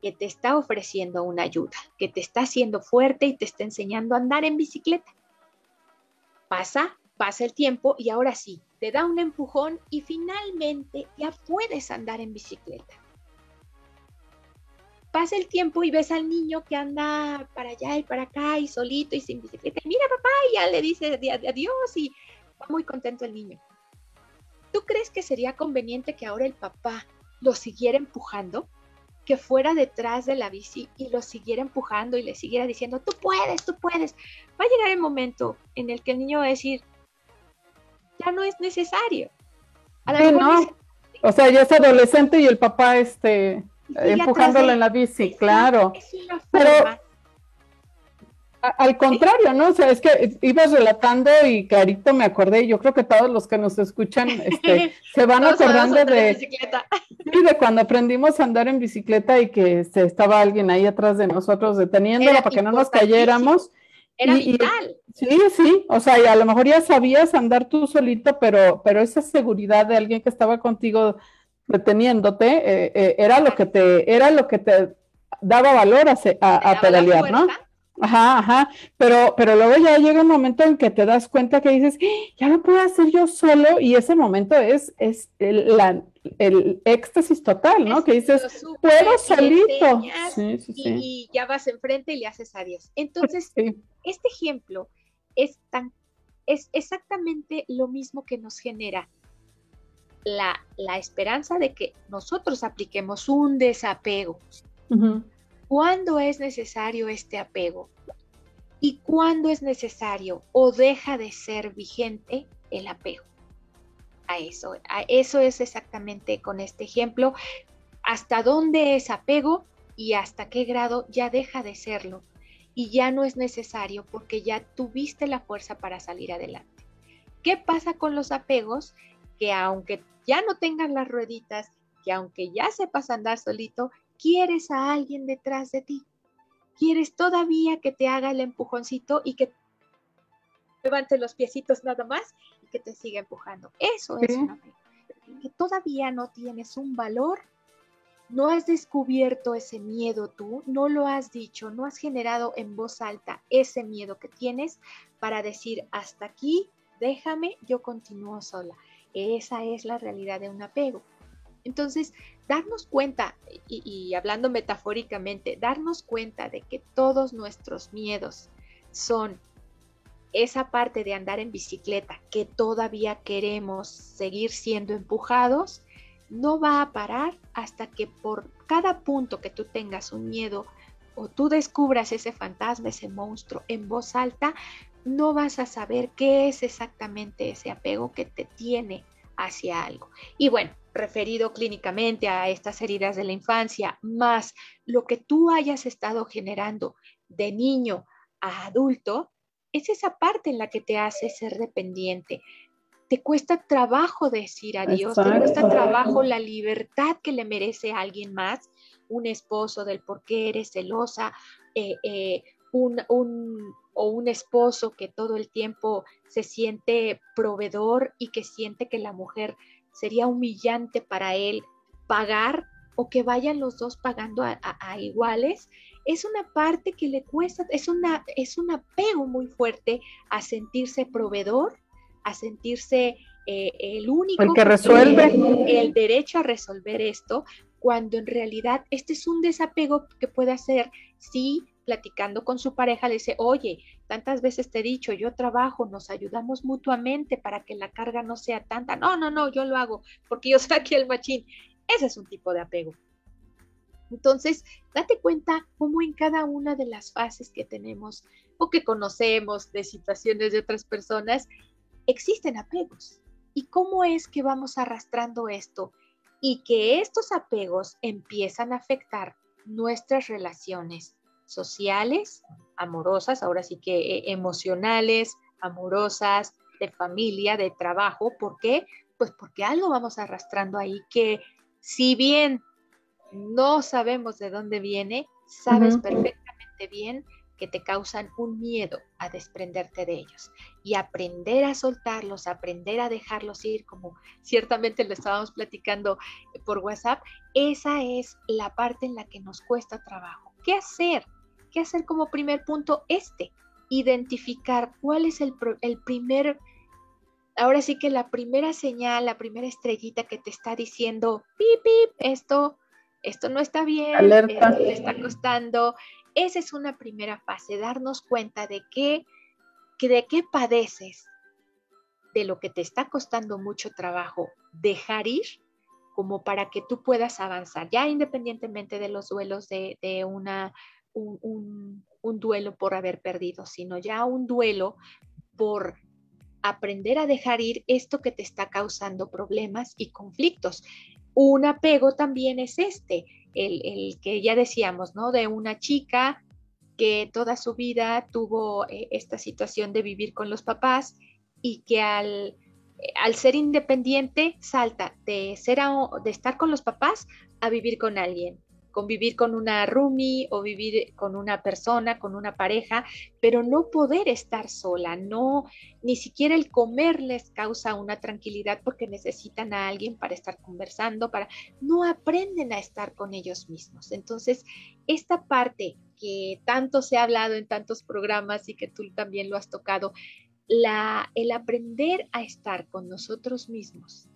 que te está ofreciendo una ayuda, que te está haciendo fuerte y te está enseñando a andar en bicicleta. Pasa, pasa el tiempo y ahora sí, te da un empujón y finalmente ya puedes andar en bicicleta pasa el tiempo y ves al niño que anda para allá y para acá y solito y sin bicicleta. Y mira, papá, y ya le dice adiós y va muy contento el niño. ¿Tú crees que sería conveniente que ahora el papá lo siguiera empujando? Que fuera detrás de la bici y lo siguiera empujando y le siguiera diciendo, tú puedes, tú puedes. Va a llegar el momento en el que el niño va a decir, ya no es necesario. O sea, ya es adolescente y el papá, este, empujándolo en la bici, claro. Pero al contrario, ¿no? O sea, es que ibas relatando y clarito me acordé, yo creo que todos los que nos escuchan este, [laughs] se van acordando de, de cuando aprendimos a andar en bicicleta y que este, estaba alguien ahí atrás de nosotros deteniéndola para que no nos cayéramos. Era vital. sí, sí, o sea, y a lo mejor ya sabías andar tú solito, pero, pero esa seguridad de alguien que estaba contigo deteniéndote, eh, eh, era lo que te, era lo que te daba valor a, a, pedalear, ¿no? Ajá, ajá, pero, pero luego ya llega un momento en que te das cuenta que dices, ¡Ah! ya lo puedo hacer yo solo, y ese momento es, es el, la, el éxtasis total, ¿no? que dices, puedo solito. y, ya vas enfrente y le haces adiós. Entonces, [laughs] este ejemplo es tan, es exactamente lo mismo que nos genera la, esperanza de que nosotros apliquemos un desapego. ¿Cuándo es necesario este apego? ¿Y cuándo es necesario o deja de ser vigente el apego? a eso. A eso es exactamente con este ejemplo. Hasta dónde es apego y hasta qué grado ya deja de serlo. Y ya no es necesario porque ya tuviste la fuerza para salir adelante. ¿Qué pasa con los apegos? Que aunque ya no tengas las rueditas, que aunque ya sepas andar solito, quieres a alguien detrás de ti. Quieres todavía que te haga el empujoncito y que levante los piecitos nada más y que te siga empujando. Eso es un apego. Que todavía no tienes un valor, no has descubierto ese miedo tú, no lo has dicho, no has generado en voz alta ese miedo que tienes para decir hasta aquí, déjame, yo continúo sola. Esa es la realidad de un apego. Entonces, darnos cuenta, y, hablando metafóricamente, darnos cuenta de que todos nuestros miedos son esa parte de andar en bicicleta que todavía queremos seguir siendo empujados, no va a parar hasta que por cada punto que tú tengas un miedo o tú descubras ese fantasma, ese monstruo en voz alta, no vas a saber qué es exactamente ese apego que te tiene hacia algo. Y bueno, referido clínicamente a estas heridas de la infancia, más lo que tú hayas estado generando de niño a adulto, es esa parte en la que te hace ser dependiente. Te cuesta trabajo decir adiós, te cuesta trabajo la libertad que le merece a alguien más, un esposo del por qué eres celosa, eh, eh, un, o un esposo que todo el tiempo se siente proveedor y que siente que la mujer sería humillante para él pagar o que vayan los dos pagando a, iguales, es una parte que le cuesta, es, una, es un apego muy fuerte a sentirse proveedor, a sentirse eh, el único el que resuelve. el derecho a resolver esto, cuando en realidad este es un desapego que puede hacer si platicando con su pareja le dice, oye, tantas veces te he dicho, yo trabajo, nos ayudamos mutuamente para que la carga no sea tanta. No, no, no, yo lo hago porque yo [laughs] aquí el machín. Ese es un tipo de apego. Entonces, date cuenta cómo en cada una de las fases que tenemos o que conocemos de situaciones de otras personas, existen apegos. ¿Y cómo es que vamos arrastrando esto? Y que estos apegos empiezan a afectar nuestras relaciones sociales, amorosas, ahora sí que eh, emocionales, amorosas, de familia, de trabajo. ¿Por qué? Pues porque algo vamos arrastrando ahí que si bien no sabemos de dónde viene, sabes perfectamente bien que te causan un miedo a desprenderte de ellos y aprender a soltarlos, aprender a dejarlos ir, como ciertamente lo estábamos platicando por WhatsApp, esa es la parte en la que nos cuesta trabajo. ¿Qué hacer? ¿Qué hacer como primer punto? Este, identificar cuál es el, primer, ahora sí que la primera señal, la primera estrellita que te está diciendo, pip, pip, esto, esto no está bien, Alerta. esto te está costando. Esa es una primera fase, darnos cuenta de qué, que de qué padeces, de lo que te está costando mucho trabajo dejar ir, como para que tú puedas avanzar, ya independientemente de los duelos de, de una un, duelo por haber perdido, sino ya un duelo por aprender a dejar ir esto que te está causando problemas y conflictos. Un apego también es este, el, que ya decíamos, ¿no? De una chica que toda su vida tuvo eh, esta situación de vivir con los papás y que al, al ser independiente salta de, ser de estar con los papás a vivir con alguien convivir con una roomie o vivir con una persona, con una pareja, pero no poder estar sola, no, ni siquiera el comer les causa una tranquilidad porque necesitan a alguien para estar conversando, para, no aprenden a estar con ellos mismos. Entonces, esta parte que tanto se ha hablado en tantos programas y que tú también lo has tocado, la, el aprender a estar con nosotros mismos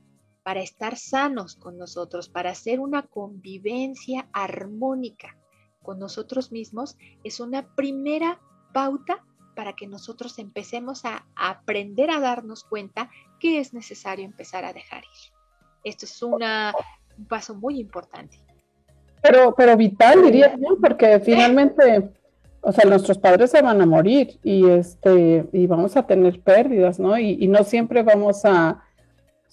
para estar sanos con nosotros, para hacer una convivencia armónica con nosotros mismos, es una primera pauta para que nosotros empecemos a aprender a darnos cuenta que es necesario empezar a dejar ir. Esto es una, un paso muy importante. Pero, pero vital, diría yo, porque finalmente, o sea, nuestros padres se van a morir y, este, y vamos a tener pérdidas, ¿no? y no siempre vamos a,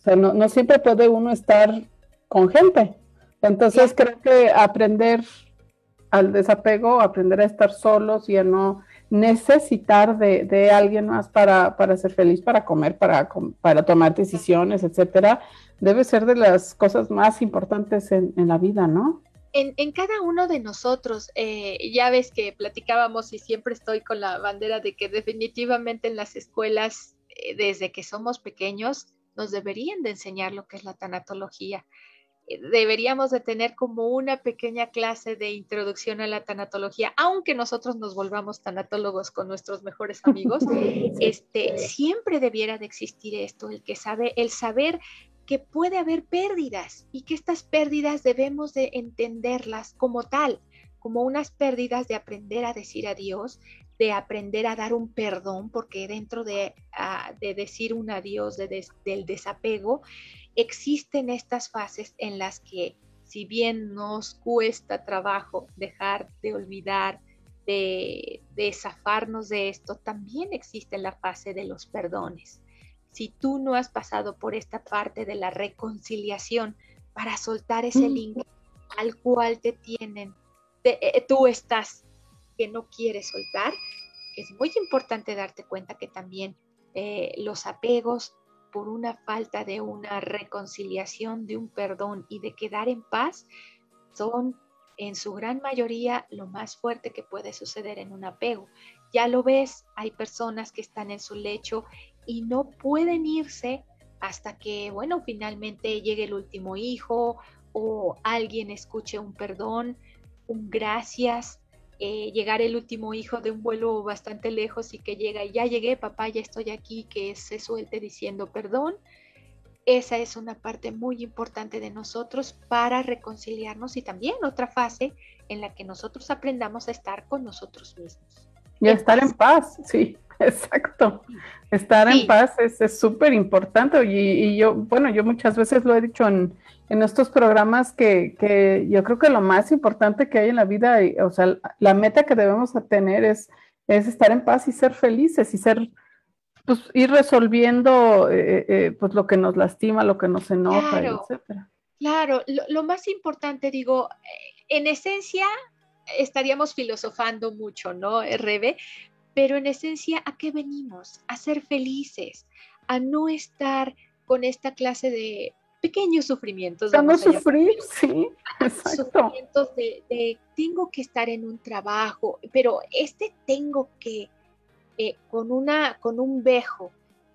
sea, no, no siempre puede uno estar con gente. Entonces creo que aprender al desapego, aprender a estar solos y a no necesitar de, alguien más para, ser feliz, para comer, para, para tomar decisiones, etcétera, debe ser de las cosas más importantes en, la vida, ¿no? En, cada uno de nosotros, eh, ya ves que platicábamos y siempre estoy con la bandera de que definitivamente en las escuelas, eh, desde que somos pequeños, nos deberían de enseñar lo que es la tanatología. Deberíamos de tener como una pequeña clase de introducción a la tanatología, aunque nosotros nos volvamos tanatólogos con nuestros mejores amigos, [laughs] este, siempre debiera de existir esto, el que sabe, el saber que puede haber pérdidas y que estas pérdidas debemos de entenderlas como tal, como unas pérdidas de aprender a decir adiós, de aprender a dar un perdón, porque dentro de, ah, de decir un adiós del desapego, existen estas fases en las que si bien nos cuesta trabajo dejar de olvidar, de, de zafarnos de esto, también existe la fase de los perdones. Si tú no has pasado por esta parte de la reconciliación para soltar ese link al cual te tienen, eh, tú estás que no quieres soltar, es muy importante darte cuenta que también eh, los apegos por una falta de una reconciliación, de un perdón y de quedar en paz, son en su gran mayoría lo más fuerte que puede suceder en un apego. Ya lo ves, hay personas que están en su lecho y no pueden irse hasta que, bueno, finalmente llegue el último hijo o alguien escuche un perdón, un gracias, eh, llegar el último hijo de un vuelo bastante lejos y que llega y ya llegué, papá, ya estoy aquí, que se suelte diciendo perdón. Esa es una parte muy importante de nosotros para reconciliarnos y también otra fase en la que nosotros aprendamos a estar con nosotros mismos. Y a estar en paz, sí, [laughs] exacto. Estar en paz es súper importante y, y, yo, bueno, yo muchas veces lo he dicho en, en estos programas que, que, yo creo que lo más importante que hay en la vida, o sea, la meta que debemos tener es, es estar en paz y ser felices y ser, pues ir resolviendo eh, eh, pues lo que nos lastima, lo que nos enoja, claro, etcétera. Claro, lo, más importante, digo, en esencia estaríamos filosofando mucho, ¿no, Rebe? Pero en esencia, ¿a qué venimos? A ser felices, a no estar con esta clase de pequeños sufrimientos. A sufrir, sí, [laughs] Sufrimientos de, tengo que estar en un trabajo, pero este tengo que, eh, con, una, con un vejo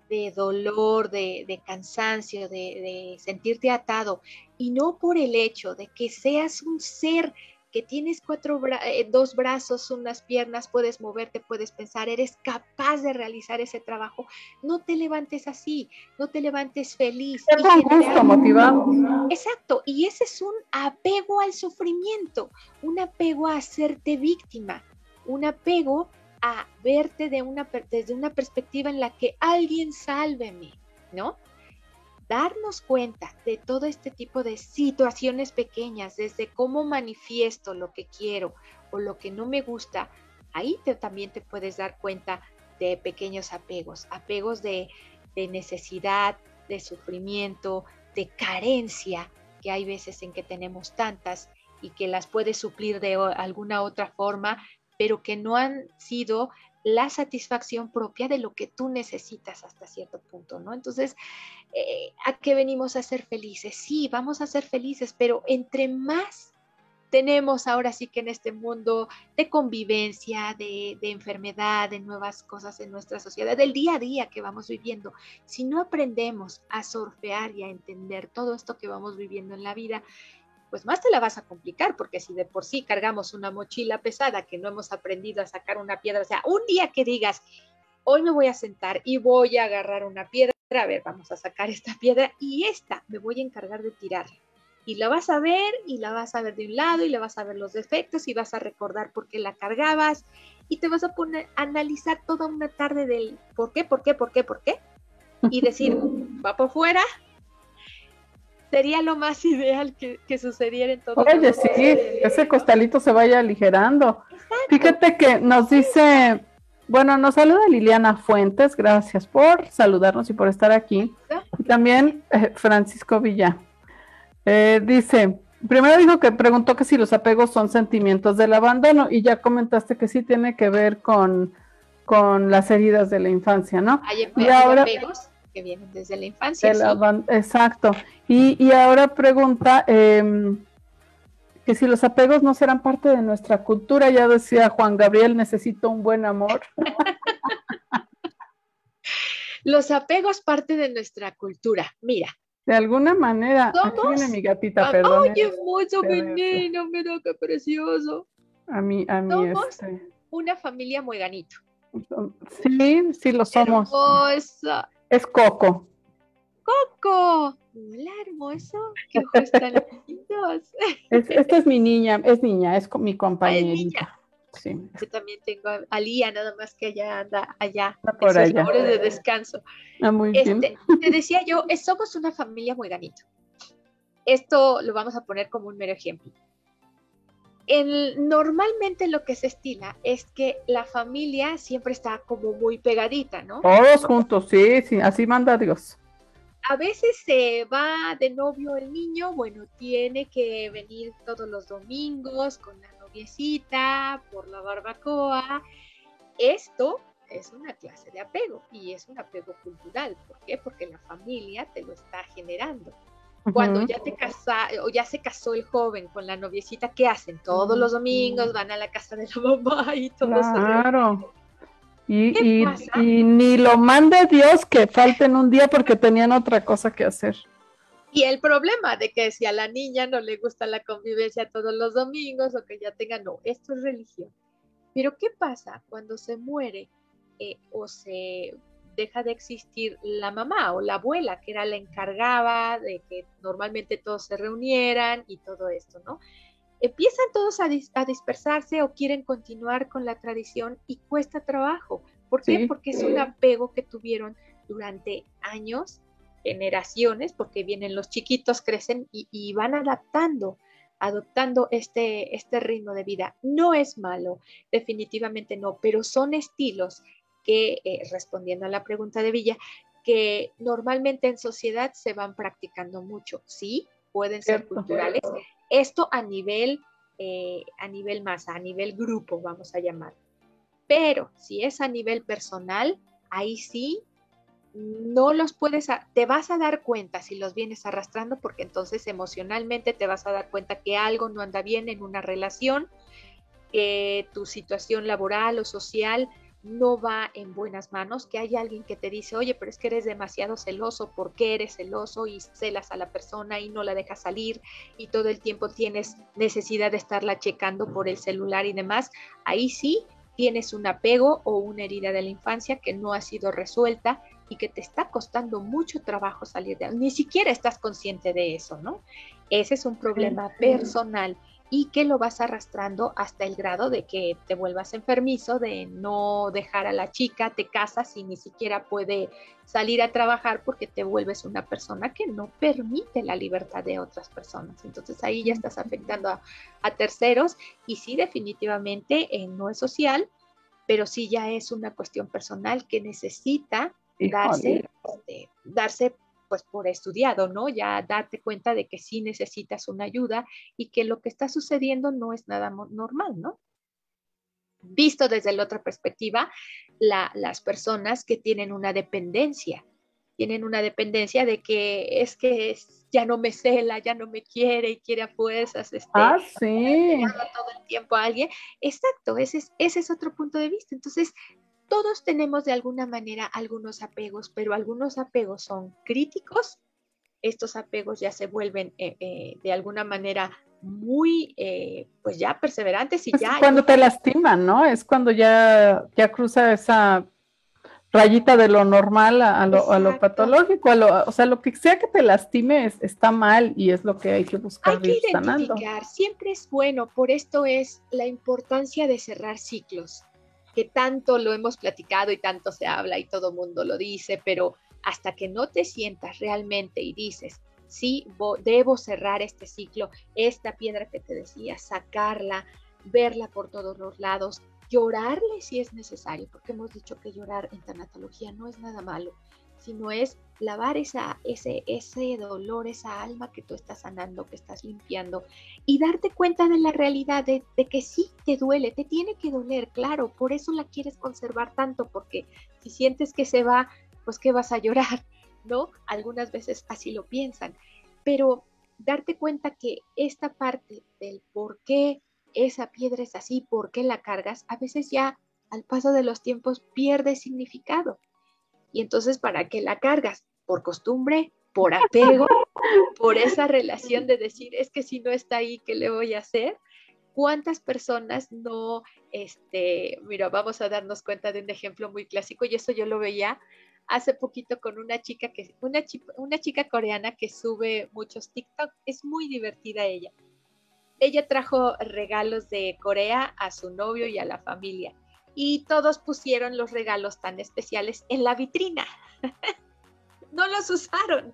de dolor, de, cansancio, de, de sentirte atado, y no por el hecho de que seas un ser que tienes cuatro eh, dos brazos, unas piernas, puedes moverte, puedes pensar, eres capaz de realizar ese trabajo, no te levantes así, no te levantes feliz. gusto, motivado. Exacto, y ese es un apego al sufrimiento, un apego a hacerte víctima, un apego a verte de una, desde una perspectiva en la que alguien sálveme, ¿no? Darnos cuenta de todo este tipo de situaciones pequeñas, desde cómo manifiesto lo que quiero o lo que no me gusta, ahí también te puedes dar cuenta de pequeños apegos, apegos de, necesidad, de sufrimiento, de carencia, que hay veces en que tenemos tantas y que las puedes suplir de alguna otra forma, pero que no han sido la satisfacción propia de lo que tú necesitas hasta cierto punto, ¿no? Entonces, eh, ¿a qué venimos a ser felices? Sí, vamos a ser felices, pero entre más tenemos ahora sí que en este mundo de convivencia, de, enfermedad, de nuevas cosas en nuestra sociedad, del día a día que vamos viviendo, si no aprendemos a surfear y a entender todo esto que vamos viviendo en la vida, pues más te la vas a complicar, porque si de por sí cargamos una mochila pesada que no hemos aprendido a sacar una piedra, o sea, un día que digas, hoy me voy a sentar y voy a agarrar una piedra, a ver, vamos a sacar esta piedra y esta me voy a encargar de tirarla. Y la vas a ver y la vas a ver de un lado y le vas a ver los defectos y vas a recordar por qué la cargabas y te vas a poner a analizar toda una tarde del por qué, por qué, por qué, por qué y decir, [laughs] va por fuera, sería lo más [laughs] ideal que, sucediera en todo Oye, sí, ese costalito se vaya aligerando. Fíjate que nos dice, bueno, nos saluda Liliana Fuentes, gracias por saludarnos y por estar aquí. también eh, Francisco Villa eh, dice, primero dijo que preguntó que si los apegos son sentimientos del abandono y ya comentaste que sí tiene que ver con, con las heridas de la infancia, ¿no? Hay, y ahora, apegos que vienen desde la infancia. Exacto. Y, y, ahora pregunta eh, que si los apegos no serán parte de nuestra cultura, ya decía Juan Gabriel, necesito un buen amor. [laughs] los apegos parte de nuestra cultura. Mira, de alguna manera, aquí viene mi gatita, perdón. ¡Ay, qué hermoso menino! Mira qué precioso. A mí, a mí, somos este... una familia muy ganito. Sí, sí lo somos. Hermosa. Es Coco. ¡Coco! Hola, hermoso. ¡Qué ojos tan lindos! esta es mi niña, es niña, es mi compañerita. Sí. Yo también tengo a Lía, nada más que ella anda allá, por en allá. de descanso. Ah, muy bien. Este, te decía yo, somos una familia muy ganito. Esto lo vamos a poner como un mero ejemplo. El, normalmente lo que se estila es que la familia siempre está como muy pegadita, ¿no? Todos juntos, sí, sí, así manda Dios. A veces se va de novio el niño, bueno, tiene que venir todos los domingos con la noviecita, por la barbacoa. Esto es una clase de apego y es un apego cultural. ¿Por qué? Porque la familia te lo está generando. Cuando ya te casa o ya se casó el joven con la noviecita, ¿qué hacen? Todos los domingos van a la casa de la mamá [laughs] y todo Claro. Y, y, ni lo mande Dios que falten un día porque tenían otra cosa que hacer. Y el problema de que si a la niña no le gusta la convivencia todos los domingos o que ya tenga, no, esto es religión. Pero ¿qué pasa cuando se muere eh, o se deja de existir la mamá o la abuela, que era la encargada de que normalmente todos se reunieran y todo esto, ¿no? Empiezan todos a, dispersarse o quieren continuar con la tradición y cuesta trabajo. ¿Por qué? Porque es un apego que tuvieron durante años, generaciones, porque vienen los chiquitos, crecen y, van adaptando adoptando este, este ritmo de vida. No es malo, definitivamente no, pero son estilos que, eh, respondiendo a la pregunta de Villa, que normalmente en sociedad se van practicando mucho. Sí, pueden ser culturales. Esto a nivel, eh, a nivel masa, a nivel grupo, vamos a llamar. Pero si es a nivel personal, ahí sí no los puedes, te vas a dar cuenta si los vienes arrastrando porque entonces emocionalmente te vas a dar cuenta que algo no anda bien en una relación, que tu situación laboral o social no va en buenas manos, que hay alguien que te dice, oye, pero es que eres demasiado celoso, ¿por qué eres celoso? Y celas a la persona y no la dejas salir y todo el tiempo tienes necesidad de estarla checando por el celular y demás, ahí sí tienes un apego o una herida de la infancia que no ha sido resuelta y que te está costando mucho trabajo salir de ni siquiera estás consciente de eso, ¿no? Ese es un problema personal y que lo vas arrastrando hasta el grado de que te vuelvas enfermizo, de no dejar a la chica, te casas y ni siquiera puede salir a trabajar porque te vuelves una persona que no permite la libertad de otras personas. Entonces ahí ya estás afectando a, terceros y sí definitivamente eh, no es social, pero sí ya es una cuestión personal que necesita darse, este, darse pues por estudiado, ¿no? Ya darte cuenta de que sí necesitas una ayuda y que lo que está sucediendo no es nada normal, ¿no? Visto desde la otra perspectiva, las personas que tienen una dependencia, tienen una dependencia de que es que ya no me cela, ya no me quiere y quiere a fuerzas. Este, ah, sí. Todo el tiempo a alguien. Exacto, ese es, ese es otro punto de vista. Entonces, todos tenemos de alguna manera algunos apegos, pero algunos apegos son críticos. Estos apegos ya se vuelven eh, eh, de alguna manera muy, eh, pues ya perseverantes y ya... cuando te lastiman, ¿no? Es cuando ya, ya cruza esa rayita de lo normal a, lo, patológico, o sea, lo que sea que te lastime está mal y es lo que hay que buscar. Hay que identificar, siempre es bueno, por esto es la importancia de cerrar ciclos que tanto lo hemos platicado y tanto se habla y todo mundo lo dice, pero hasta que no te sientas realmente y dices, sí, debo cerrar este ciclo, esta piedra que te decía, sacarla, verla por todos los lados, llorarle si es necesario, porque hemos dicho que llorar en tanatología no es nada malo, sino es lavar esa, ese, ese dolor, esa alma que tú estás sanando, que estás limpiando, y darte cuenta de la realidad de, de, que sí te duele, te tiene que doler, claro, por eso la quieres conservar tanto, porque si sientes que se va, pues que vas a llorar, [laughs] ¿no? Algunas veces así lo piensan, pero darte cuenta que esta parte del por qué esa piedra es así, por qué la cargas, a veces ya al paso de los tiempos pierde significado. Y entonces, ¿para qué la cargas? Por costumbre, por apego, por esa relación de decir, es que si no está ahí, ¿qué le voy a hacer? ¿Cuántas personas no, este, mira, vamos a darnos cuenta de un ejemplo muy clásico y eso yo lo veía hace poquito con una chica que, una, una chica coreana que sube muchos TikTok, es muy divertida ella. Ella trajo regalos de Corea a su novio y a la familia y todos pusieron los regalos tan especiales en la vitrina. No los usaron.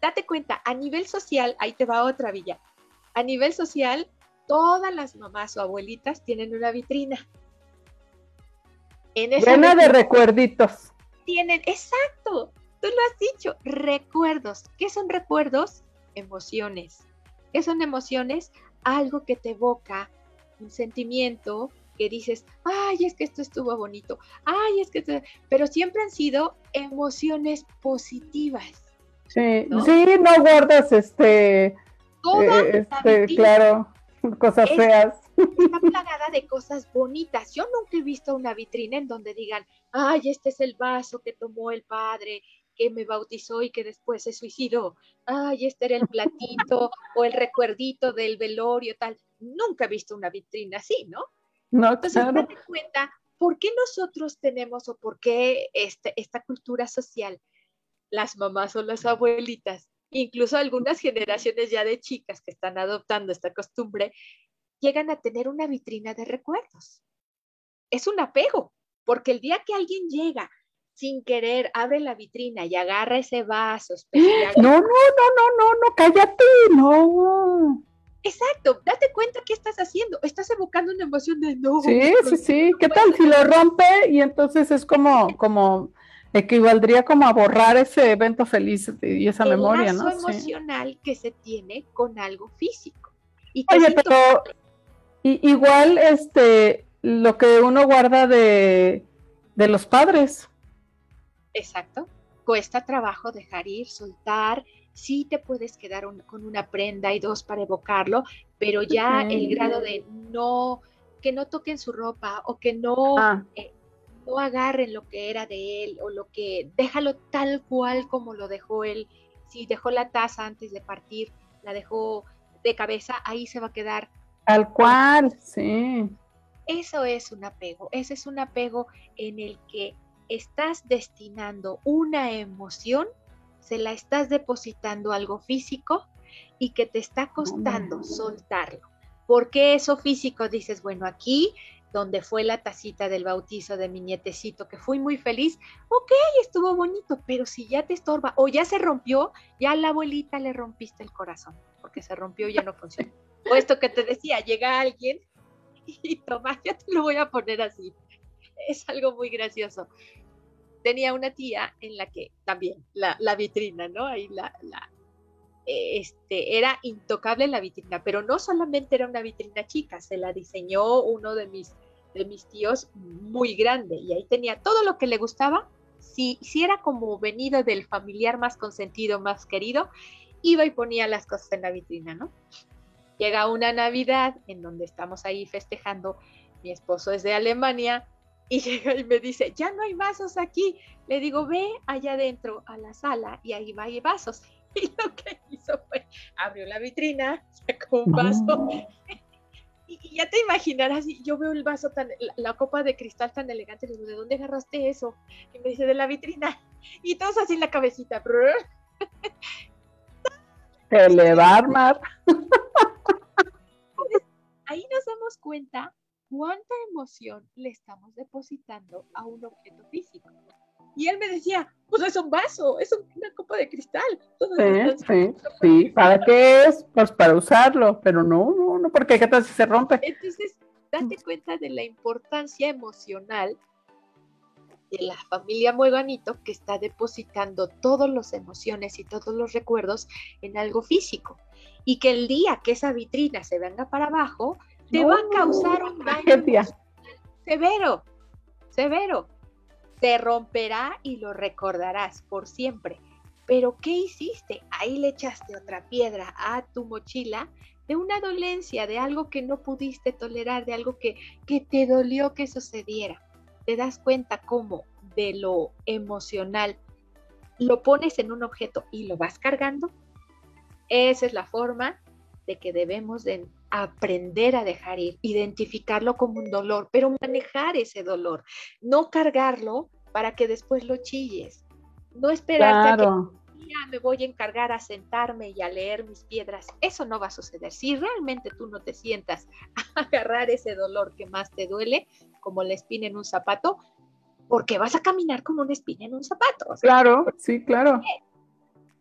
date cuenta, a nivel social, ahí te va otra villa. A nivel social, todas las mamás o abuelitas tienen una vitrina. En Llena de recuerditos. Tienen, exacto, tú lo has dicho, recuerdos. ¿Qué son recuerdos? Emociones. ¿Qué son emociones? Algo que te evoca un sentimiento, que dices, ay, es que esto estuvo bonito, ay, es que, pero siempre han sido emociones positivas. Sí, ¿no? sí, no guardas este, eh, este claro, cosas feas. Está [laughs] plagada de cosas bonitas. Yo nunca he visto una vitrina en donde digan, ay, este es el vaso que tomó el padre, que me bautizó y que después se suicidó. Ay, este era el platito o el recuerdito del velorio, tal. Nunca he visto una vitrina así, ¿no? No, Entonces, date cuenta, ¿por qué nosotros tenemos o por qué este, esta cultura social, las mamás o las abuelitas, incluso algunas generaciones ya de chicas que están adoptando esta costumbre, llegan a tener una vitrina de recuerdos? Es un apego, porque el día que alguien llega sin querer, abre la vitrina y agarra ese vaso especial. No, no, no, no, no, no, cállate, no. Exacto, date cuenta qué estás haciendo. Estás evocando una emoción de no. Sí, sí, sí. ¿Qué tal si lo rompe y entonces es como, como equivaldría como a borrar ese evento feliz y esa memoria, ¿no? emocional que se tiene con algo físico. Y Oye, pero igual este lo que uno guarda de, de los padres. Exacto. Cuesta trabajo dejar ir, soltar, sí te puedes quedar con una prenda y dos para evocarlo, pero ya el grado de no, que no toquen su ropa o que no, ah. eh, no agarren lo que era de él o lo que, déjalo tal cual como lo dejó él. Si dejó la taza antes de partir, la dejó de cabeza, ahí se va a quedar. Tal cual, sí. Eso es un apego, ese es un apego en el que estás destinando una emoción se la estás depositando algo físico y que te está costando soltarlo. ¿Por qué eso físico? Dices, bueno, aquí donde fue la tacita del bautizo de mi nietecito, que fui muy feliz, ok, estuvo bonito, pero si ya te estorba o ya se rompió, ya a la abuelita le rompiste el corazón, porque se rompió y ya no funciona. O esto que te decía, llega alguien [laughs] y toma, ya te lo voy a poner así. Es algo muy gracioso tenía una tía en la que también la, vitrina, ¿no? Ahí la, la, este, era intocable la vitrina, pero no solamente era una vitrina chica, se la diseñó uno de mis, de mis tíos muy grande y ahí tenía todo lo que le gustaba. Si, si era como venido del familiar más consentido, más querido, iba y ponía las cosas en la vitrina, ¿no? Llega una Navidad en donde estamos ahí festejando, mi esposo es de Alemania, y [laughs] llega y me dice, ya no hay vasos aquí. Le digo, ve allá adentro a la sala y ahí va hay vasos. [laughs] Y lo que hizo fue, abrió la vitrina, sacó un vaso. [laughs] Y, ya te imaginarás, yo veo el vaso tan, la, copa de cristal tan elegante, le digo, ¿de dónde agarraste eso? Y me dice, de la vitrina. Y todos así en la cabecita. Se le va a armar. Ahí nos damos cuenta cuánta emoción le estamos depositando a un objeto físico. Y él me decía, pues es un vaso, es una copa de cristal. Sí, sí, sí, ¿para qué es? Pues para usarlo, pero no, no, no, porque qué tal si se rompe. Entonces, date cuenta de la importancia emocional de la familia Mueganito que está depositando todas las emociones y todos los recuerdos en algo físico. Y que el día que esa vitrina se venga para abajo, te va a causar un daño severo, severo. Te romperá y lo recordarás por siempre. Pero ¿qué hiciste? Ahí le echaste otra piedra a tu mochila de una dolencia, de algo que no pudiste tolerar, de algo que, que te dolió que sucediera. Te das cuenta cómo de lo emocional lo pones en un objeto y lo vas cargando. Esa es la forma de que debemos de aprender a dejar ir, identificarlo como un dolor, pero manejar ese dolor, no cargarlo para que después lo chilles, no esperar a que me voy a encargar a sentarme y a leer mis piedras. Eso no va a suceder. Si realmente tú no te sientas a [laughs] agarrar ese dolor que más te duele, como la espina en un zapato, porque vas a caminar como una espina en un zapato. claro, sí, claro.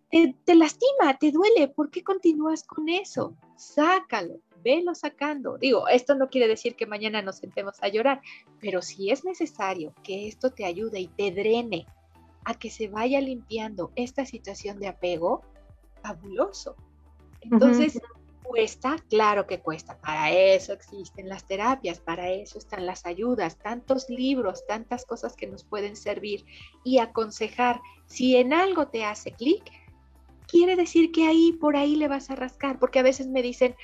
Te, te, lastima, te duele, ¿por qué continúas con eso? Sácalo, velo sacando. Digo, esto no quiere decir que mañana nos sentemos a llorar, pero si es necesario que esto te ayude y te drene a que se vaya limpiando esta situación de apego, fabuloso. Entonces, cuesta, claro que cuesta. Para eso existen las terapias, para eso están las ayudas, tantos libros, tantas cosas que nos pueden servir y aconsejar. Si en algo te hace clic, quiere decir que ahí, por ahí le vas a rascar, porque a veces me dicen,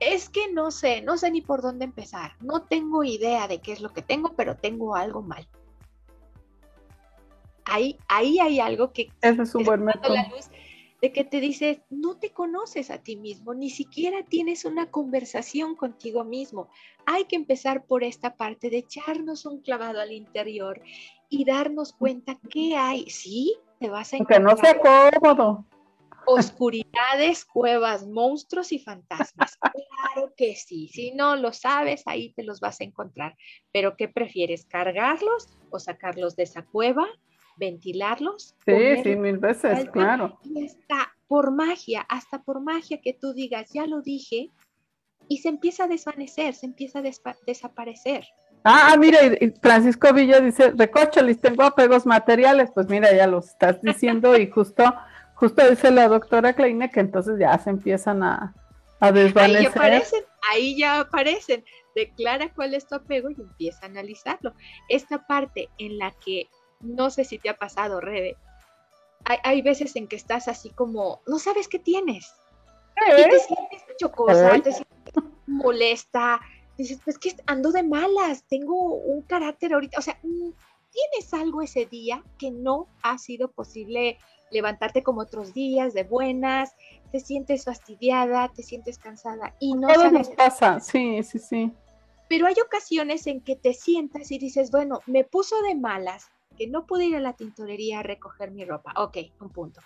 es que no sé, no sé ni por dónde empezar, no tengo idea de qué es lo que tengo, pero tengo algo mal ahí, ahí hay algo que... Ese es un buen método. La luz de que te dices, no te conoces a ti mismo, ni siquiera tienes una conversación contigo mismo. Hay que empezar por esta parte de echarnos un clavado al interior y darnos cuenta qué hay. Sí, te vas a encontrar. Que no sea cómodo. Oscuridades, cuevas, monstruos y fantasmas. [laughs] Claro que sí. Si no lo sabes, ahí te los vas a encontrar. Pero ¿qué prefieres? ¿Cargarlos o sacarlos de esa cueva? ventilarlos. Sí, sí, mil veces, claro. Y hasta por magia, hasta por magia que tú digas, ya lo dije, y se empieza a desvanecer, se empieza a desaparecer. Ah, ah mira, Francisco Villa dice, recócholis, tengo apegos materiales, pues mira, ya lo estás diciendo y justo, justo dice la doctora Kleine que entonces ya se empiezan a, a desvanecer. Ahí aparecen, ahí ya aparecen, declara cuál es tu apego y empieza a analizarlo. Esta parte en la que no sé si te ha pasado, Rebe. Hay, veces en que estás así como, no sabes qué tienes. Y te sientes chocosa, te sientes molesta. Dices, pues que ando de malas, tengo un carácter ahorita. O sea, mm, tienes algo ese día que no ha sido posible levantarte como otros días, de buenas, te sientes fastidiada, te sientes cansada y no Todo nos pasa, sí, sí, sí. Pero hay ocasiones en que te sientas y dices, bueno, me puso de malas, que no pude ir a la tintorería a recoger mi ropa. Ok, un punto.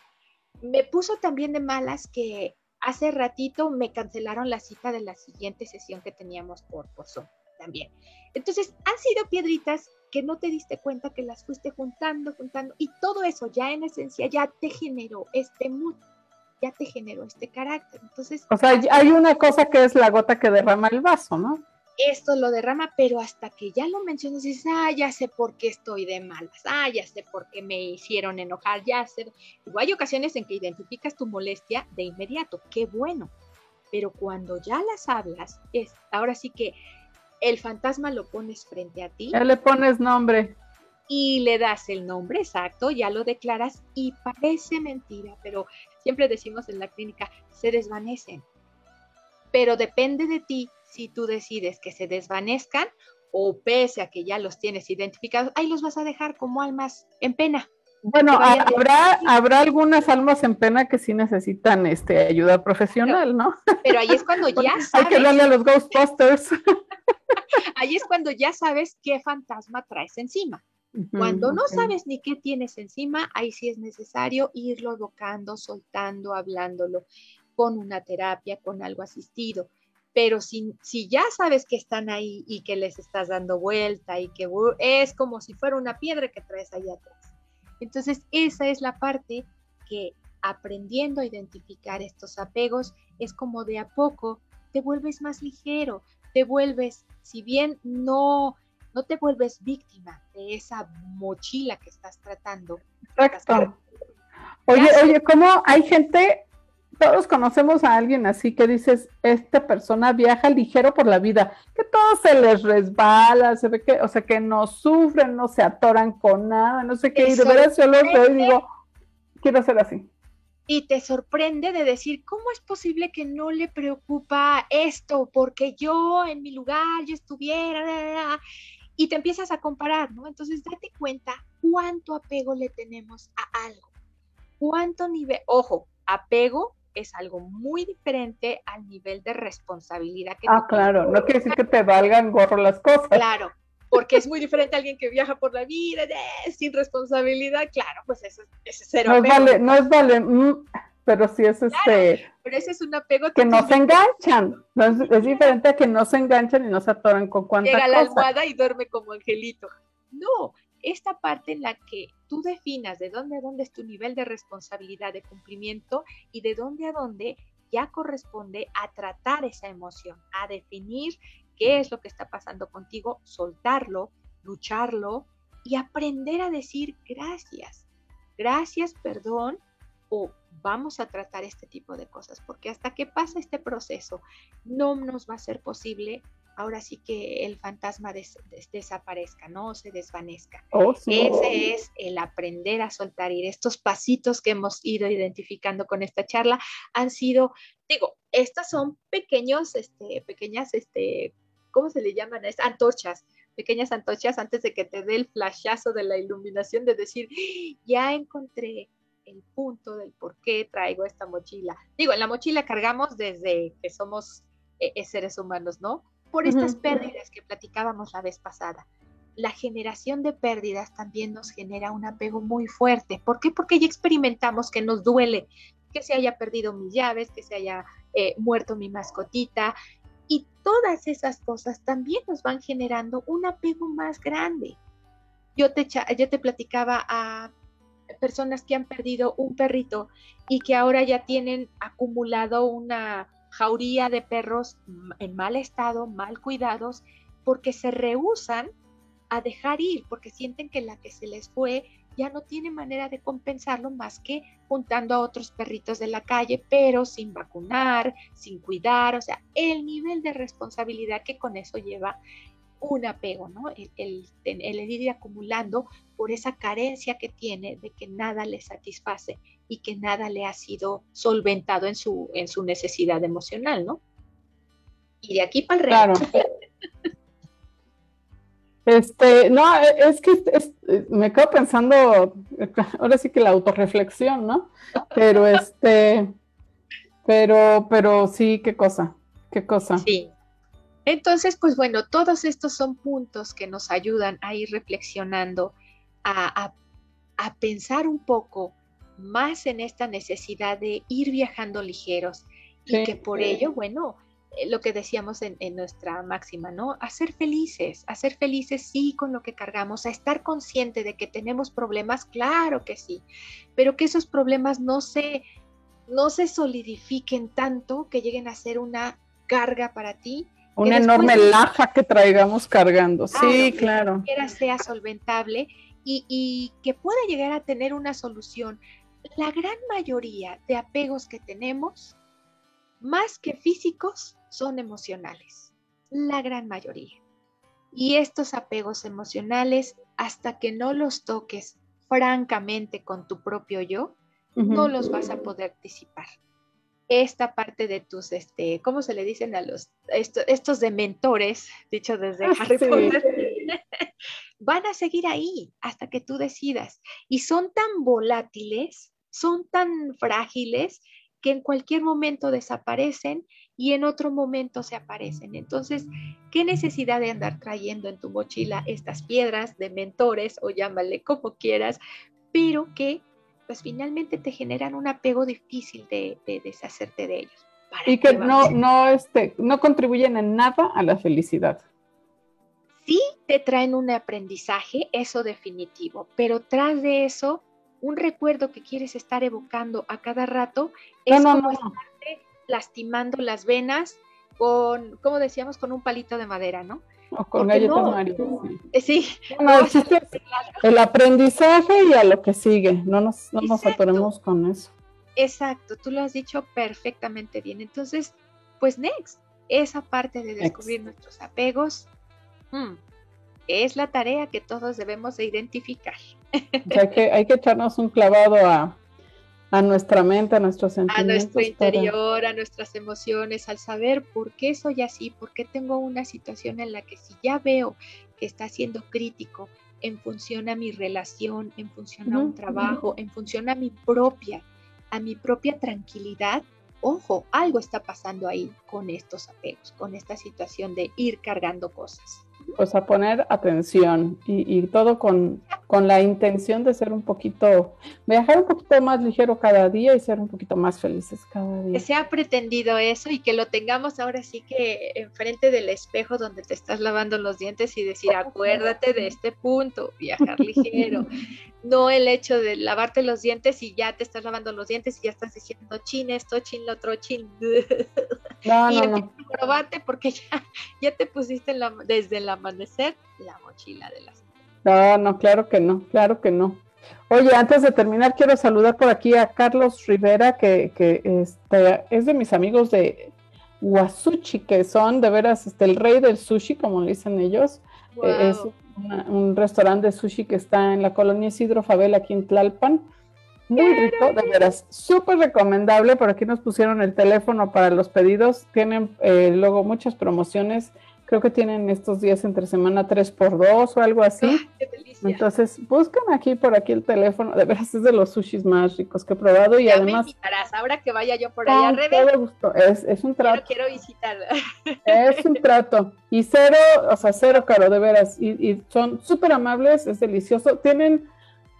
Me puso también de malas que hace ratito me cancelaron la cita de la siguiente sesión que teníamos por, por Zoom también. Entonces, han sido piedritas que no te diste cuenta que las fuiste juntando, juntando, y todo eso ya en esencia ya te generó este mood, ya te generó este carácter. Entonces, o sea, hay una cosa que es la gota que derrama el vaso, ¿no? esto lo derrama, pero hasta que ya lo mencionas, dices, ah, ya sé por qué estoy de malas, ah, ya sé por qué me hicieron enojar, ya sé. hay ocasiones en que identificas tu molestia de inmediato, qué bueno, pero cuando ya las hablas, es ahora sí que el fantasma lo pones frente a ti. Ya le pones nombre. Y le das el nombre exacto, ya lo declaras y parece mentira, pero siempre decimos en la clínica, se desvanecen. Pero depende de ti si tú decides que se desvanezcan o pese a que ya los tienes identificados, ahí los vas a dejar como almas en pena. Bueno, habrá, habrá algunas almas en pena que sí necesitan este, ayuda profesional, ¿no? Pero ahí es cuando [laughs] ya sabes. Hay que darle a los Ghostbusters. [laughs] ahí es cuando ya sabes qué fantasma traes encima. Cuando no sabes ni qué tienes encima, ahí sí es necesario irlo evocando, soltando, hablándolo con una terapia, con algo asistido pero si, si ya sabes que están ahí y que les estás dando vuelta y que es como si fuera una piedra que traes ahí atrás. Entonces, esa es la parte que aprendiendo a identificar estos apegos es como de a poco te vuelves más ligero, te vuelves, si bien no, no te vuelves víctima de esa mochila que estás tratando. Exacto. Oye, oye, ¿cómo hay gente, todos conocemos a alguien así que dices, esta persona viaja ligero por la vida, que todo se les resbala, se ve que, o sea, que no sufren, no se atoran con nada, no sé qué, y de verdad yo lo veo y digo, quiero ser así y te sorprende de decir, ¿cómo es posible que no le preocupa esto? Porque yo en mi lugar, yo estuviera, y te empiezas a comparar, ¿no? Entonces date cuenta cuánto apego le tenemos a algo, cuánto nivel, ojo, apego es algo muy diferente al nivel de responsabilidad que Ah, claro, no quiere decir que te valgan gorro las cosas. Claro, porque es muy diferente a alguien que viaja por la vida sin responsabilidad, claro, pues eso, es cero. No es vale, no es vale, mm, pero sí es este. Pero ese es un apego que no se enganchan. es, diferente a que no se enganchan y no se atoran con cuánta Llega la almohada y duerme como angelito. No, esta parte en la que tú definas de dónde a dónde es tu nivel de responsabilidad, de cumplimiento y de dónde a dónde ya corresponde a tratar esa emoción, a definir qué es lo que está pasando contigo, soltarlo, lucharlo y aprender a decir gracias, gracias, perdón, o vamos a tratar este tipo de cosas, porque hasta que pasa este proceso no nos va a ser posible ahora sí que el fantasma desaparezca, ¿no? se desvanezca. Oh, Ese es el aprender a soltar ir. Estos pasitos que hemos ido identificando con esta charla han sido, digo, estas son pequeños, este, pequeñas, este, ¿cómo se le llaman? Es antorchas, pequeñas antorchas antes de que te dé el flashazo de la iluminación de decir, ya encontré el punto del por qué traigo esta mochila. Digo, en la mochila cargamos desde que somos eh, eh, seres humanos, ¿no? Por estas pérdidas que platicábamos la vez pasada. La generación de pérdidas también nos genera un apego muy fuerte. ¿Por qué? Porque ya experimentamos que nos duele que se haya perdido mis llaves, que se haya eh, muerto mi mascotita, y todas esas cosas también nos van generando un apego más grande. Yo te, yo te platicaba a personas que han perdido un perrito y que ahora ya tienen acumulado una jauría de perros en mal estado, mal cuidados, porque se rehusan a dejar ir, porque sienten que la que se les fue ya no tiene manera de compensarlo más que juntando a otros perritos de la calle, pero sin vacunar, sin cuidar, o sea, el nivel de responsabilidad que con eso lleva un apego, ¿no? El, el, ir acumulando por esa carencia que tiene de que nada le satisface y que nada le ha sido solventado en su, en su necesidad emocional, ¿no? Y de aquí para el resto. Este, no, es que me quedo pensando, ahora sí que la autorreflexión, ¿no? Pero este, pero, pero sí, qué cosa, qué cosa. Sí. Entonces, pues bueno, todos estos son puntos que nos ayudan a ir reflexionando, a, a pensar un poco más en esta necesidad de ir viajando ligeros y que por ello, bueno, eh, lo que decíamos en, nuestra máxima, ¿no? A ser felices, a ser felices sí con lo que cargamos, a estar consciente de que tenemos problemas, claro que sí, pero que esos problemas no se, no se solidifiquen tanto que lleguen a ser una carga para ti. Una enorme laja que traigamos cargando, sí, claro. Que sea solventable y, y que pueda llegar a tener una solución. La gran mayoría de apegos que tenemos, más que físicos, son emocionales, la gran mayoría. Y estos apegos emocionales, hasta que no los toques francamente con tu propio yo, no los vas a poder disipar. Esta parte de tus, este, ¿cómo se le dicen a los, estos de mentores, dicho desde ah, Harry Potter? [laughs] van a seguir ahí hasta que tú decidas. Y son tan volátiles, son tan frágiles que en cualquier momento desaparecen y en otro momento se aparecen. Entonces, ¿qué necesidad de andar trayendo en tu mochila estas piedras de mentores o llámale como quieras, pero que pues finalmente te generan un apego difícil de, deshacerte de ellos? Y que no, no, este, no contribuyen en nada a la felicidad. Sí te traen un aprendizaje, eso definitivo, pero tras de eso, un recuerdo que quieres estar evocando a cada rato es como lastimando las venas con, como decíamos, con un palito de madera, ¿no? O con galletas María. Sí. Eh, el aprendizaje y a lo que sigue. No nos, no nos atoremos con eso. Exacto, tú lo has dicho perfectamente bien. Entonces, pues next, esa parte de descubrir nuestros apegos hmm, es la tarea que todos debemos de identificar. hay, que, hay que echarnos un clavado a, a nuestra mente, a nuestros sentimientos. A nuestro interior, a nuestras emociones, al saber por qué soy así, por qué tengo una situación en la que si ya veo que está siendo crítico en función a mi relación, en función a un trabajo, en función a mi propia, a mi propia tranquilidad, ojo, algo está pasando ahí con estos apegos, con esta situación de ir cargando cosas pues a poner atención y, todo con, con, la intención de ser un poquito, viajar un poquito más ligero cada día y ser un poquito más felices cada día. Que se ha pretendido eso y que lo tengamos ahora sí que enfrente del espejo donde te estás lavando los dientes y decir, acuérdate de este punto, viajar ligero. [laughs] no el hecho de lavarte los dientes y ya te estás lavando los dientes y ya estás diciendo chin esto, chin lo otro, chin. No, [laughs] y no, no. probarte porque ya, ya te pusiste desde amanecer la mochila de las. No, no, claro que no, claro que no. Oye, antes de terminar, quiero saludar por aquí a Carlos Rivera, que, que este, es de mis amigos de Wasuchi, que son de veras este, el rey del sushi, como le dicen ellos. Eh, es un restaurante de sushi que está en la colonia Isidro Fabel, aquí en Tlalpan. Muy rico, de veras, súper recomendable. Por aquí nos pusieron el teléfono para los pedidos. Tienen eh, luego muchas promociones. Creo que tienen estos días entre semana 3 por 2 o algo así. Entonces, buscan aquí por aquí el teléfono. De veras, es de los sushis más ricos que he probado. Y además. Me invitarás ahora que vaya yo por allá, Es, es un trato. quiero visitar. Es un [laughs] trato. Y cero, o sea, cero caro, de veras. Y, y son súper amables, es delicioso. Tienen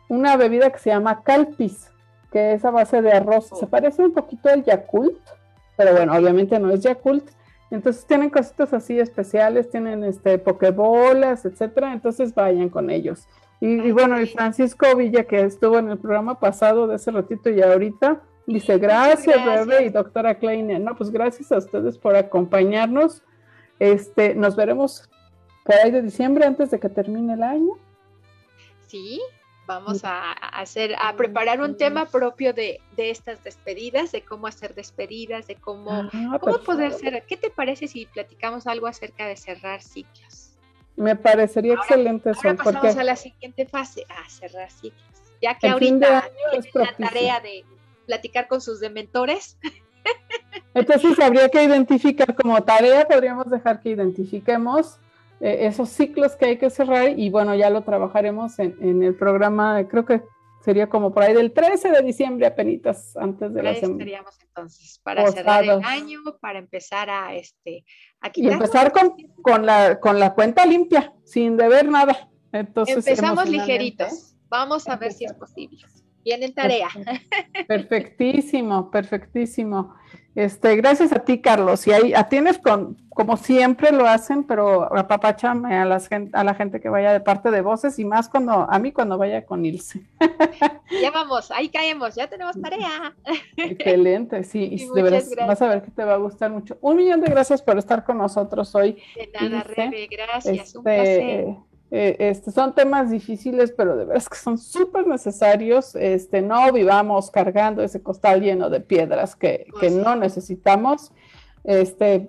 una bebida que se llama Calpis, que es a base de arroz. Se oh. parece un poquito al Yakult, pero bueno, obviamente no es Yakult. Entonces tienen cositas así especiales, tienen este pokebolas, etcétera. Entonces vayan con ellos. Y, bueno, y Francisco Villa, que estuvo en el programa pasado de ese ratito y ahorita, dice gracias, bebé y doctora Kleine. No, pues gracias a ustedes por acompañarnos. Este, nos veremos por ahí de diciembre antes de que termine el año. Sí, Vamos a, hacer, a preparar un tema propio de, estas despedidas, de cómo hacer despedidas, de cómo, ah, cómo poder ser. ¿Qué te parece si platicamos algo acerca de cerrar ciclos? Me parecería excelente eso. Ahora pasamos a la siguiente fase, a cerrar ciclos. Ya que ahorita tienen la tarea de platicar con sus dementores. Entonces habría que identificar como tarea, podríamos dejar que identifiquemos eh, esos ciclos que hay que cerrar y bueno, ya lo trabajaremos en, el programa, creo que sería como por ahí del 13 de diciembre apenas antes de la semana. Estaríamos entonces para cerrar el año, para empezar a este Y empezar con, con, la, con la cuenta limpia, sin deber nada. Entonces, Empezamos ligeritos. Vamos a ver si es posible. Viene tarea. Perfectísimo, perfectísimo. Este, gracias a ti, Carlos. Y ahí tienes con, como siempre lo hacen, pero apapáchame a, las, a la gente que vaya de parte de voces y más cuando a mí cuando vaya con Ilse. [laughs] Ya vamos, ahí caemos, ya tenemos tarea. Excelente, sí, y [laughs] de verdad vas a ver que te va a gustar mucho. Un millón de gracias por estar con nosotros hoy. De nada, Rebe, gracias, un este, placer. Eh, este, son temas difíciles, pero de verdad que son súper necesarios. Este, no vivamos cargando ese costal lleno de piedras que, que no necesitamos. Este,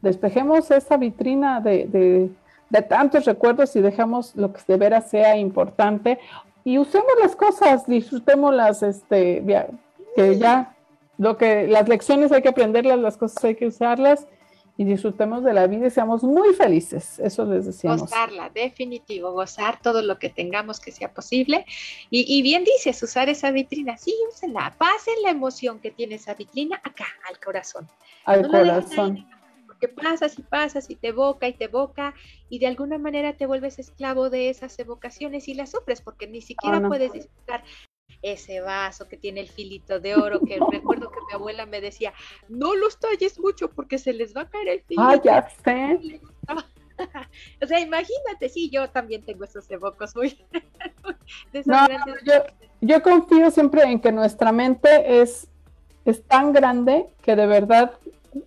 despejemos esa vitrina de, de, tantos recuerdos y dejamos lo que de veras sea importante y usemos las cosas, disfrutémoslas, este, que ya lo que las lecciones hay que aprenderlas, las cosas hay que usarlas y disfrutemos de la vida y seamos muy felices. Eso les decíamos. Gozarla, definitivo, gozar todo lo que tengamos que sea posible. Y, bien dices, usar esa vitrina, sí, úsenla, pasen la emoción que tiene esa vitrina acá, al corazón. Al corazón. porque pasas y pasas y te evoca y te evoca y de alguna manera te vuelves esclavo de esas evocaciones y las sufres porque ni siquiera puedes disfrutar ese vaso que tiene el filito de oro, que [laughs] recuerdo que mi abuela me decía, no los talles mucho porque se les va a caer el filito. Ah, ya sé. [laughs] o sea, imagínate, sí, yo también tengo esos evocos muy... [laughs] no, yo, confío siempre en que nuestra mente es, es tan grande que de verdad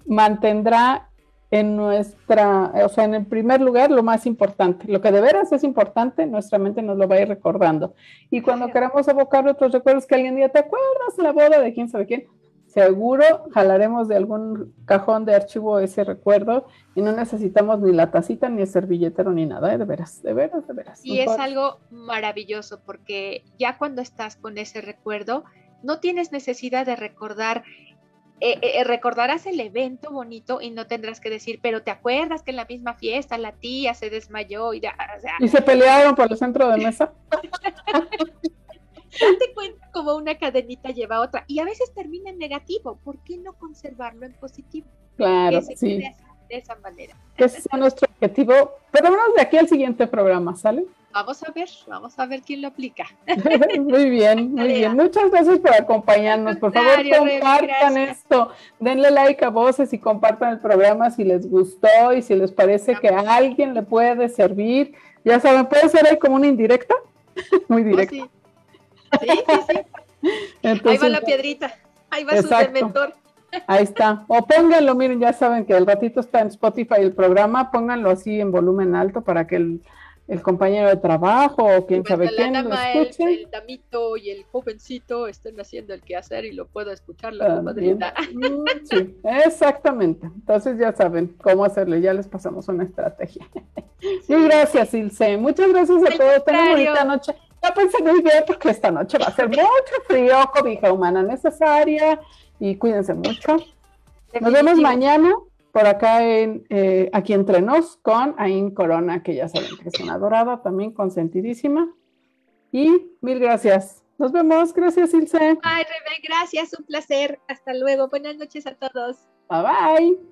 mantendrá en nuestra, o sea, en el primer lugar, lo más importante. Lo que de veras es importante, nuestra mente nos lo va a ir recordando. Y cuando queramos evocar otros recuerdos que alguien diga, ¿te acuerdas la boda de quién sabe quién? Seguro jalaremos de algún cajón de archivo ese recuerdo y no necesitamos ni la tacita, ni el servilletero, ni nada, ¿eh? de veras, de veras, de veras. Y es algo maravilloso porque ya cuando estás con ese recuerdo, no tienes necesidad de recordar eh, eh, recordarás el evento bonito y no tendrás que decir, pero te acuerdas que en la misma fiesta la tía se desmayó y, ya, ¿Y se pelearon por el centro de mesa. [laughs] Date cuenta como una cadenita lleva a otra y a veces termina en negativo. ¿Por qué no conservarlo en positivo? Claro, sí. De esa manera. Ese es nuestro objetivo, pero menos de aquí al siguiente programa, ¿sale? Vamos a ver, vamos a ver quién lo aplica. [laughs] muy bien, muy bien. Muchas gracias por acompañarnos. Por favor, compartan esto. Denle like a voces y compartan el programa si les gustó y si les parece que a alguien le puede servir. Ya saben, puede ser ahí como una indirecta. [laughs] muy oh, directa. sí. sí, sí, [laughs] ahí va la piedrita. Ahí va su mentor. Ahí está. O pónganlo, miren, ya saben que el ratito está en Spotify el programa, pónganlo así en volumen alto para que el el compañero de trabajo o quién sabe quién lo escuche. El, damito y el jovencito estén haciendo el quehacer y lo puedo escuchar la comadrita. Mm, [laughs] sí, exactamente. Entonces ya saben cómo hacerle, ya les pasamos una estrategia. [laughs] Sí. gracias, Ilse. Muchas gracias a todos. Tengan bonita noche. Ya pensé muy bien porque esta noche va a ser mucho frío, cobija humana necesaria y cuídense mucho. Nos vemos mañana por acá en eh, aquí entre nos con Ain Corona, que ya saben que es una dorada, también consentidísima. Y mil gracias. Nos vemos. Gracias, Ilse. Ay, Rebe, gracias. Un placer. Hasta luego. Buenas noches a todos. Bye bye.